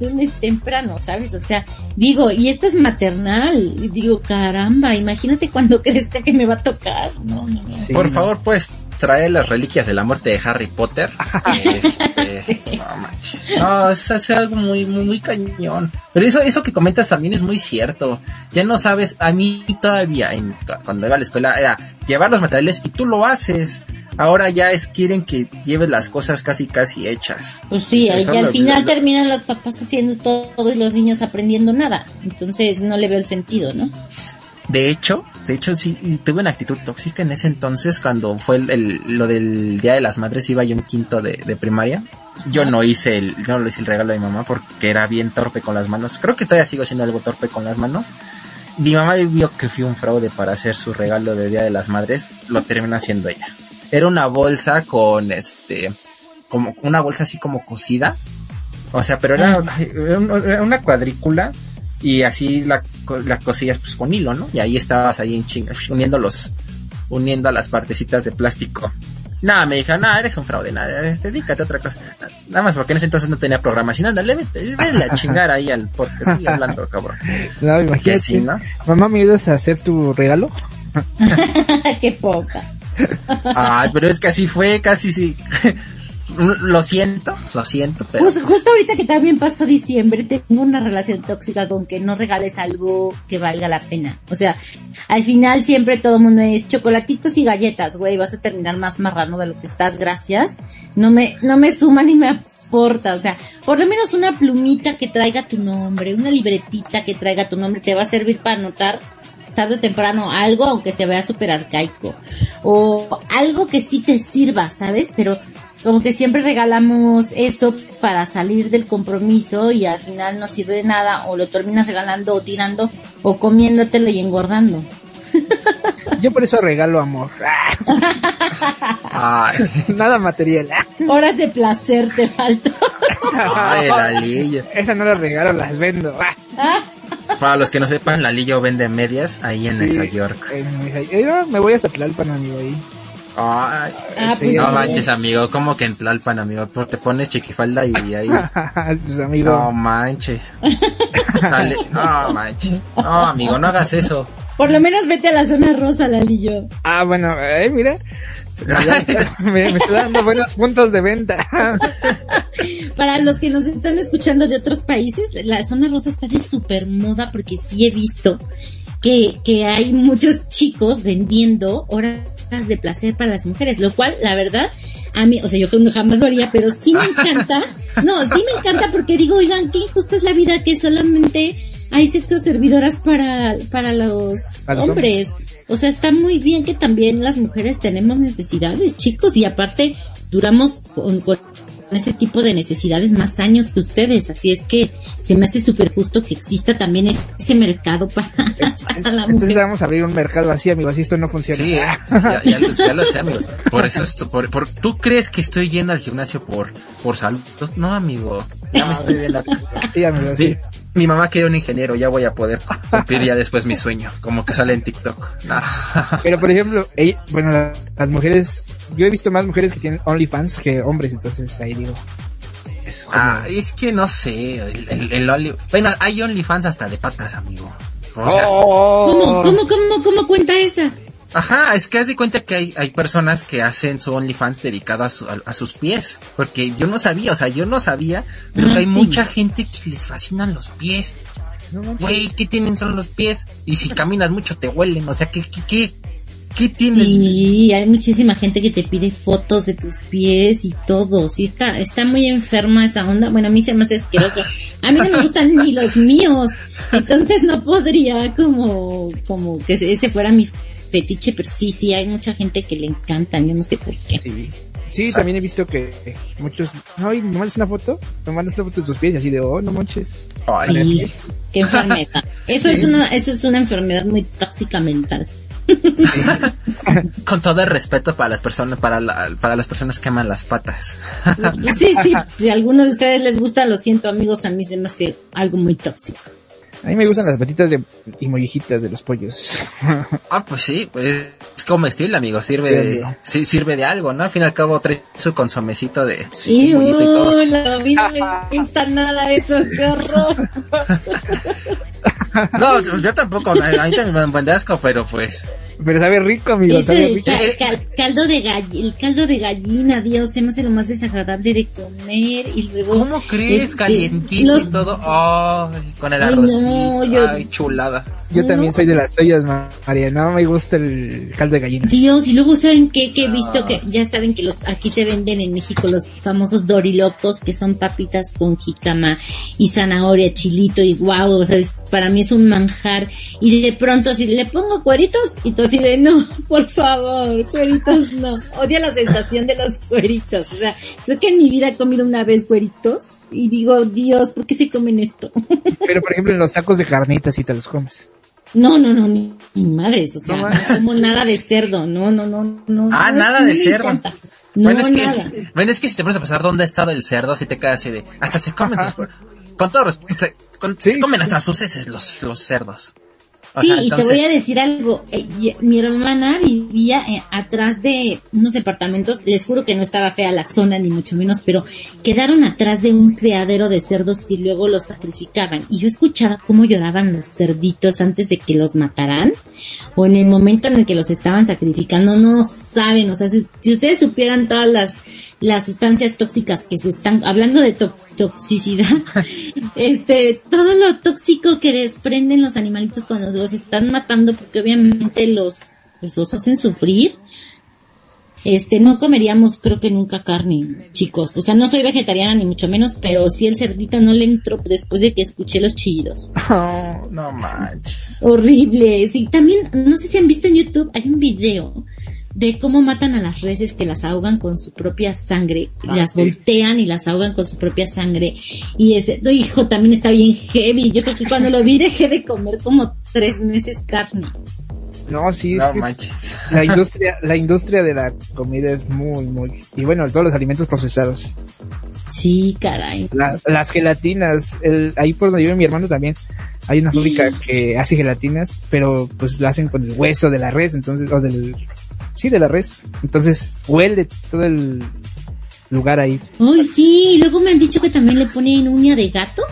lunes temprano, ¿sabes? O sea, digo, y esto es maternal. Y digo, caramba, imagínate cuando crezca que me va a tocar. No, no, no. Sí, por no. favor, pues, trae las reliquias de la muerte de Harry Potter. Este, no manches. No, es, es algo muy, muy, muy cañón. Pero eso, eso que comentas también es muy cierto. Ya no sabes, a mí todavía, en, cuando iba a la escuela, era llevar los materiales y tú lo haces. Ahora ya es, quieren que lleves las cosas casi, casi hechas. Pues sí, y al final lo- terminan los papás haciendo todo y los niños aprendiendo nada. Entonces no le veo el sentido, ¿no? De hecho, de hecho sí, tuve una actitud tóxica en ese entonces cuando fue el, lo del Día de las Madres, iba yo en quinto de, de primaria. Yo no hice el, no lo hice el regalo de mi mamá porque era bien torpe con las manos. Creo que todavía sigo siendo algo torpe con las manos. Mi mamá vio que fui un fraude para hacer su regalo de Día de las Madres, lo terminó haciendo ella. Era una bolsa con este, como una bolsa así como cosida. O sea, pero era una cuadrícula y así la, co- la cosillas pues con hilo, ¿no? Y ahí estabas ahí en chinga, uniendo los, uniendo las partecitas de plástico. Nada, me dijo, no, eres un fraude, nada, este, dedícate a otra cosa. Nada más porque en ese entonces no tenía programación, ándale, vete, vete a chingar ahí al porque sigue hablando, cabrón. No, Que imagínate. sí, ¿no? Mamá, ¿me ayudas a hacer tu regalo? Qué poca. Ay, pero es que así fue, casi sí. Lo siento, lo siento, pero Pues justo ahorita que también pasó diciembre, tengo una relación tóxica con que no regales algo que valga la pena. O sea, al final siempre todo el mundo es chocolatitos y galletas, güey, vas a terminar más marrano de lo que estás, gracias. No me, no me suma ni me aporta, o sea, por lo menos una plumita que traiga tu nombre, una libretita que traiga tu nombre, te va a servir para anotar tarde o temprano algo, aunque se vea súper arcaico. O algo que sí te sirva, ¿sabes? Pero como que siempre regalamos eso para salir del compromiso y al final no sirve de nada o lo terminas regalando o tirando o comiéndotelo y engordando. Yo por eso regalo amor. ay, Nada material. Horas de placer te faltó. ay, la Lillo. Esa no la regalo, las vendo. Para los que no sepan, la Lillo vende medias ahí en Sí. Nueva York. En me voy hasta Tlalpan, amigo, ahí. Ay, Ah, Sí, pues no sí. manches, amigo, como que en Tlalpan, amigo, pues te pones chiquifalda y ahí, Sus amigos. no manches. Sale, no manches. No, amigo, no hagas eso. Por lo menos vete a la zona rosa, Lalillo. Ah, bueno, eh, mira. me, me está dando buenos puntos de venta. Para los que nos están escuchando de otros países, la zona rosa está de super moda porque sí he visto que, que hay muchos chicos vendiendo horas de placer para las mujeres, lo cual, la verdad, a mí, o sea, yo jamás lo haría, pero sí me encanta. No, sí me encanta porque digo, oigan, qué injusta es la vida que solamente hay sexo servidoras para, para los, Para los hombres. O sea, está muy bien que también las mujeres tenemos necesidades, chicos, y aparte duramos con, con ese tipo de necesidades más años que ustedes, así es que se me hace súper justo que exista también ese mercado para, para la Entonces mujer. vamos a abrir un mercado así, amigo, así esto no funciona. Sí, ya, ya lo, ya lo sé, amigo. Por eso, esto, por, por, ¿tú crees que estoy yendo al gimnasio por, por salud? No, amigo, ya me estoy viendo. Sí, amigo, sí. Mi, mi mamá quería un ingeniero, ya voy a poder cumplir ya después mi sueño, como que sale en TikTok. No. Pero por ejemplo, ella- bueno, la- las mujeres, yo he visto más mujeres que tienen OnlyFans que hombres, entonces ahí digo. es como- Ah, es que no sé, el, el, el Only- bueno, hay OnlyFans hasta de patas, amigo. O sea, Oh. ¿Cómo, cómo, cómo, cómo cuenta esa? Ajá, es que haz de cuenta que hay, hay personas que hacen su OnlyFans dedicado a, su- a, a sus pies. Porque yo no sabía, o sea, yo no sabía, pero que hay sí. mucha gente que les fascinan los pies. Güey, ¿qué tienen son los pies? Y si caminas mucho te huelen, o sea, ¿qué, qué, qué, qué tienen? Sí, hay muchísima gente que te pide fotos de tus pies y todo. Sí, está, está muy enferma esa onda. Bueno, a mí se me hace asqueroso. A mí no me gustan ni los míos. Entonces no podría como, como que ese fuera mi fetiche, pero sí, sí, hay mucha gente que le encantan. Yo no sé por qué. Sí. Sí, también he visto que muchos, ay, me mandas una foto, me mandas una foto de tus pies y así de, oh, no manches. Ay, Sí, qué enfermedad. Eso es una, eso es una enfermedad muy tóxica mental. con todo el respeto para las personas, para, la- para las personas que aman las patas. Sí, sí, si a alguno de ustedes les gusta, lo siento amigos, a mí se me hace algo muy tóxico. A mí me gustan las patitas de, y mollejitas de los pollos. Ah, pues sí, pues es comestible, amigo, sirve Sí, de, amigo. sí, sirve de algo, ¿no? Al fin y al cabo trae su consomecito de Sí, y todo. uh, mí no me gusta nada eso, qué horror. No, yo, tampoco, a mí también me de asco, pero pues, Pero sabe rico, amigo, sabe rico. ca- cal- caldo de gall- el caldo de gallina, Dios, se me hace lo más desagradable de comer y luego ¿Cómo crees? Este, Calientito los- y todo. Ay, con el Ay, no, arrocito. yo- Ay, chulada. Yo también No. soy de las tuyas, Ma- María. No me gusta el caldo de gallina. Dios, y luego saben qué? que he visto que ya saben que los aquí se venden en México los famosos dorilocos que son papitas con jícama y zanahoria, chilito y guau, o sea, es- para mí es un manjar y de pronto si le pongo cueritos y así de no, por favor, cueritos no. Odio la sensación de los cueritos, o sea, creo que en mi vida he comido una vez cueritos y digo, Dios, ¿por qué se comen esto? Pero por ejemplo en los tacos de carnitas sí te los comes. No, no, no, ni, ni madres, o sea, No no, como nada de cerdo, no, no, no, no. Ah, no, nada de cerdo. encanta. No, bueno, es que, nada. bueno, es que si te pones a pasar dónde ha estado el cerdo, si te quedas así de, hasta se comen sus, con todo respeto, se, con- Sí, se comen sí. hasta sus heces los, los cerdos. O Sí, sea, y te voy a decir algo. eh, y- mi hermana vivía eh, atrás de unos departamentos. Les juro que no estaba fea la zona, ni mucho menos, pero quedaron atrás de un criadero de cerdos y luego los sacrificaban. Y yo escuchaba cómo lloraban los cerditos antes de que los mataran. O en el momento en el que los estaban sacrificando. No saben, o sea, si, si ustedes supieran todas las las sustancias tóxicas que se están hablando de to- toxicidad este todo lo tóxico que desprenden los animalitos cuando los están matando porque obviamente los pues, los hacen sufrir este no comeríamos creo que nunca carne chicos o sea no soy vegetariana ni mucho menos pero sí el cerdito no le entró después de que escuché los chillidos No, no manches. horrible. Sí, también, no sé si han visto en YouTube, hay un video de cómo matan a las reses que las ahogan con su propia sangre, Ah, las sí. voltean y las ahogan con su propia sangre. Y ese, no, hijo, también está bien heavy. Yo creo que cuando lo vi dejé de comer como tres meses carne. No, sí, es No que es- manches. la industria, la industria de la comida es muy, muy, y bueno, todos los alimentos procesados. Sí, caray. La- las gelatinas, el, ahí por donde vive mi hermano también, hay una fábrica que hace gelatinas, pero pues la hacen con el hueso de la res, entonces, o del, sí, de la res. Entonces huele todo el lugar ahí. Ay, sí, luego me han dicho que también le ponen uña de gato.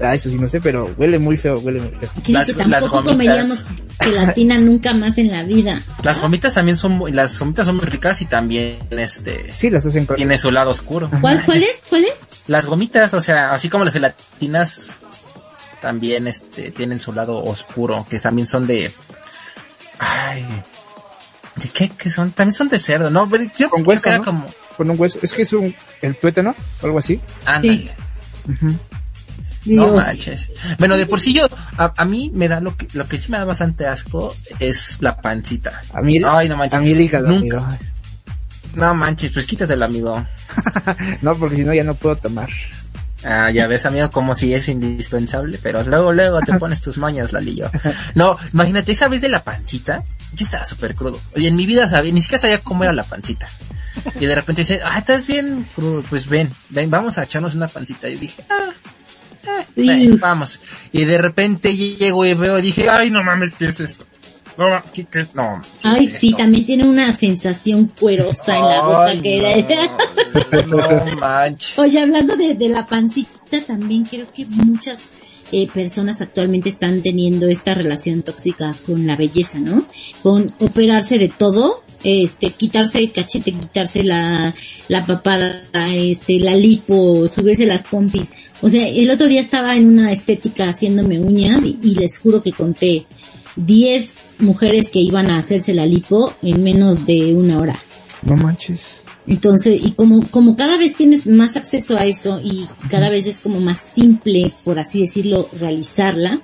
Ah, eso sí, no sé, pero huele muy feo, huele muy feo. Que Las- que las tampoco comeríamos gelatina nunca más en la vida. Las gomitas también son muy, las gomitas son muy ricas y también, este, Sí, las hacen tiene su lado oscuro. ¿Cuál, cuál es? ¿Cuál es? Las gomitas, o sea, así como las gelatinas, también, este, tienen su lado oscuro, que también son de, ay, ¿de qué, qué son? También son de cerdo, ¿no? Pero yo Con creo hueso, que era ¿no? como, con un hueso. Es que es un, el tuétano, o algo así. ándale. No manches. Bueno, de por sí yo, a, a mí me da lo que, lo que sí me da bastante asco es la pancita. A mí, Ay, no manches. a mí el hígado, Nunca. amigo. No manches, pues quítatelo, amigo. No, porque si no ya no puedo tomar. Ah, ya ves, amigo, como si es indispensable, pero luego, luego te pones tus mañas, Lalillo. No, imagínate, esa vez de la pancita, yo estaba súper crudo. Oye, en mi vida sabía, ni siquiera sabía cómo era la pancita. Y de repente dice, ah, estás bien crudo, pues ven, ven, vamos a echarnos una pancita. Y dije, ah, ah, ven, vamos. Y de repente llego y veo y dije, ay, no mames, ¿qué es esto? No, ¿qué? No. ¿qué Ay, es sí, esto? también tiene una sensación cuerosa en la boca Ay, que no, no manches. Oye, hablando de, de la pancita, también creo que muchas eh, personas actualmente están teniendo esta relación tóxica con la belleza, ¿no? Con operarse de todo, este, quitarse el cachete, quitarse la, la papada, este, la lipo, subirse las pompis. O sea, el otro día estaba en una estética haciéndome uñas y, y les juro que conté 10 mujeres que iban a hacerse la lipo en menos de una hora. No manches. Entonces, y como, como cada vez tienes más acceso a eso y cada vez es como más simple, por así decirlo, realizarla,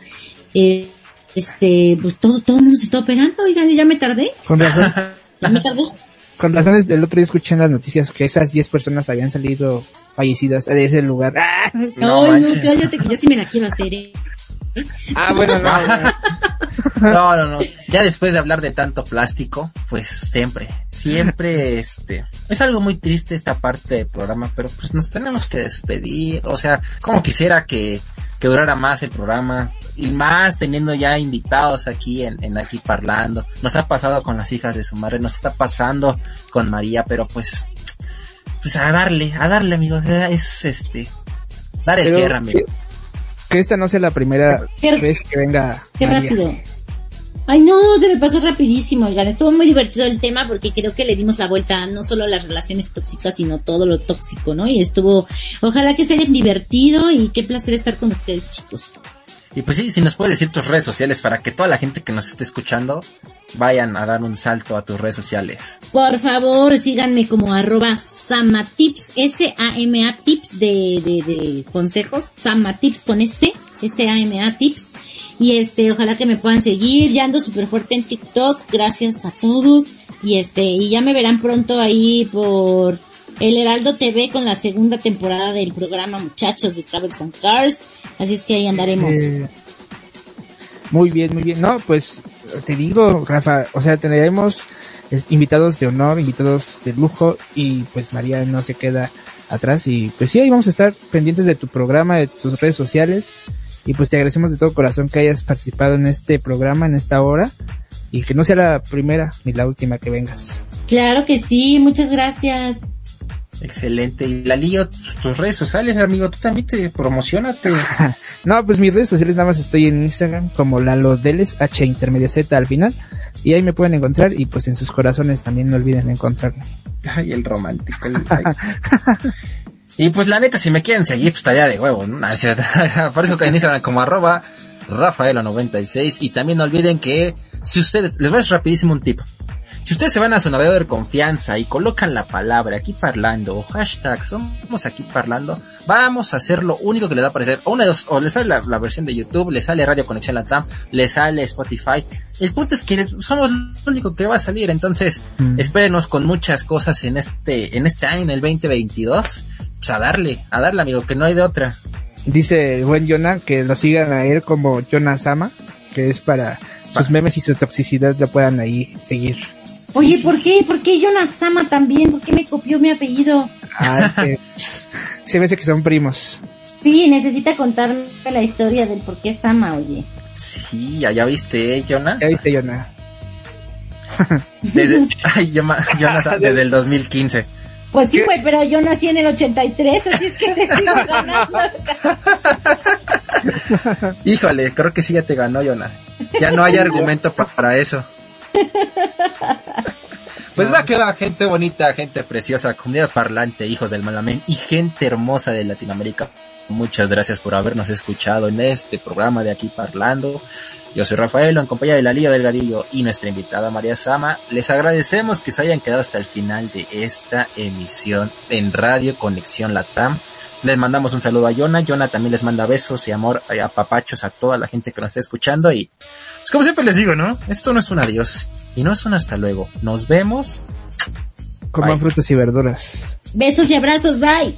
eh, este, pues todo, todo el mundo se está operando, oigan, ya me tardé, Con razón, ya me tardé. con razón es- el otro día escuché en las noticias que esas 10 personas habían salido fallecidas de ese lugar. Ah, No Ay, no, manches. cállate, que yo sí me la quiero hacer, eh. ah, bueno, no. No, no, no. Ya después de hablar de tanto plástico, pues siempre, siempre, este, es algo muy triste esta parte del programa, pero pues nos tenemos que despedir. O sea, como quisiera que, que durara más el programa y más teniendo ya invitados aquí en, en aquí parlando. Nos ha pasado con las hijas de su madre, nos está pasando con María, pero pues, pues a darle, a darle, amigos. Es este, dar el cierre, amigo. que, esta no sea la primera vez que venga Qué María. rápido. Ay, no, se me pasó rapidísimo, oigan. Estuvo muy divertido el tema porque creo que le dimos la vuelta no solo a las relaciones tóxicas, sino todo lo tóxico, ¿no? Y estuvo, ojalá que se hayan divertido y qué placer estar con ustedes, chicos. Y pues sí, si nos puedes decir tus redes sociales para que toda la gente que nos esté escuchando vayan a dar un salto a tus redes sociales. Por favor, síganme como arroba samatips, S-A-M-A tips de, de, de consejos, samatips con S, S-A-M-A tips. Y este, ojalá que me puedan seguir, ya ando súper fuerte en TikTok, gracias a todos. Y este, y ya me verán pronto ahí por el Heraldo TV con la segunda temporada del programa Muchachos de Travels and Cars. Así es que ahí andaremos. Eh, muy bien, muy bien. No, pues te digo, Rafa, o sea, tendremos invitados de honor, invitados de lujo y pues María no se queda atrás y pues sí, ahí vamos a estar pendientes de tu programa, de tus redes sociales y pues te agradecemos de todo corazón que hayas participado en este programa, en esta hora y que no sea la primera ni la última que vengas. Claro que sí, muchas gracias. Excelente. Y Lalillo, tus, tus redes sociales, amigo, tú también te promocionate. No, pues mis redes sociales nada más estoy en Instagram como Lalo Deles, H intermedia Z al final. Y ahí me pueden encontrar y pues en sus corazones también no olviden encontrarme. Ay, el romántico. el-. y pues la neta, si me quieren seguir, pues estaría de huevo, ¿no? Es cierto. Por eso que en Instagram como arroba Rafaela96. Y también no olviden que si ustedes, les voy a decir rapidísimo un tip. Si ustedes se van a su navegador de confianza y colocan la palabra aquí parlando o hashtag somos aquí parlando, vamos a hacer lo único que les va a aparecer. O una de dos, o les sale la, la versión de YouTube, les sale Radio Conexión Latam, les sale Spotify. El punto es que les- somos lo único que va a salir. Entonces, Mm. espérenos con muchas cosas en este, en este año, en el 2022. Pues a darle, a darle amigo, que no hay de otra. Dice el buen Jonah que lo sigan a él como Jonah Sama, que es para sus memes y su toxicidad lo puedan ahí seguir. Oye, ¿por qué? ¿Por qué Jonas Sama también? ¿Por qué me copió mi apellido? Ah, es que se me hace que son primos. Sí, necesita contarme la historia del por qué Sama, oye. Sí, ya, ya viste, ¿eh, Jonah? ¿Ya viste, Jonah? Desde, ay, Jonah, desde el 2015. Pues sí, güey, pero yo nací en el 83, así es que te sigo ganando. Híjole, creo que sí ya te ganó, Jonah. Ya no hay argumento pa- para eso. Pues va que va, gente bonita, gente preciosa, comunidad parlante, hijos del Malamén y gente hermosa de Latinoamérica. Muchas gracias por habernos escuchado en este programa de aquí parlando. Yo soy Rafael, en compañía de la Liga Delgadillo y nuestra invitada María Sama. Les agradecemos que se hayan quedado hasta el final de esta emisión en Radio Conexión Latam. Les mandamos un saludo a Yona. Yona también les manda besos y amor y apapachos a toda la gente que nos está escuchando. Y pues como siempre les digo, ¿no? Esto no es un adiós y no es un hasta luego. Nos vemos. Coman frutas y verduras. Besos y abrazos, bye.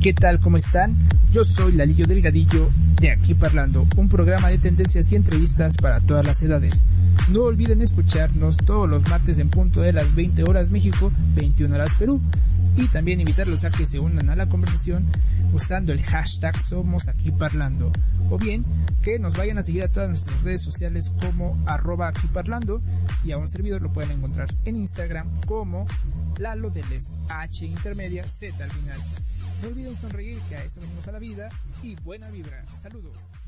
¿Qué tal? ¿Cómo están? Yo soy Lalillo Delgadillo de Aquí Parlando, un programa de tendencias y entrevistas para todas las edades. No olviden escucharnos todos los martes en punto de las 20 horas México, 21 horas Perú. Y también invitarlos a que se unan a la conversación usando el hashtag Somos Aquí Parlando. O bien que nos vayan a seguir a todas nuestras redes sociales como arroba aquí parlando y a un servidor lo pueden encontrar en Instagram como Lalo de les H intermedia Z al final. No olviden sonreír que a eso venimos a la vida y buena vibra. Saludos.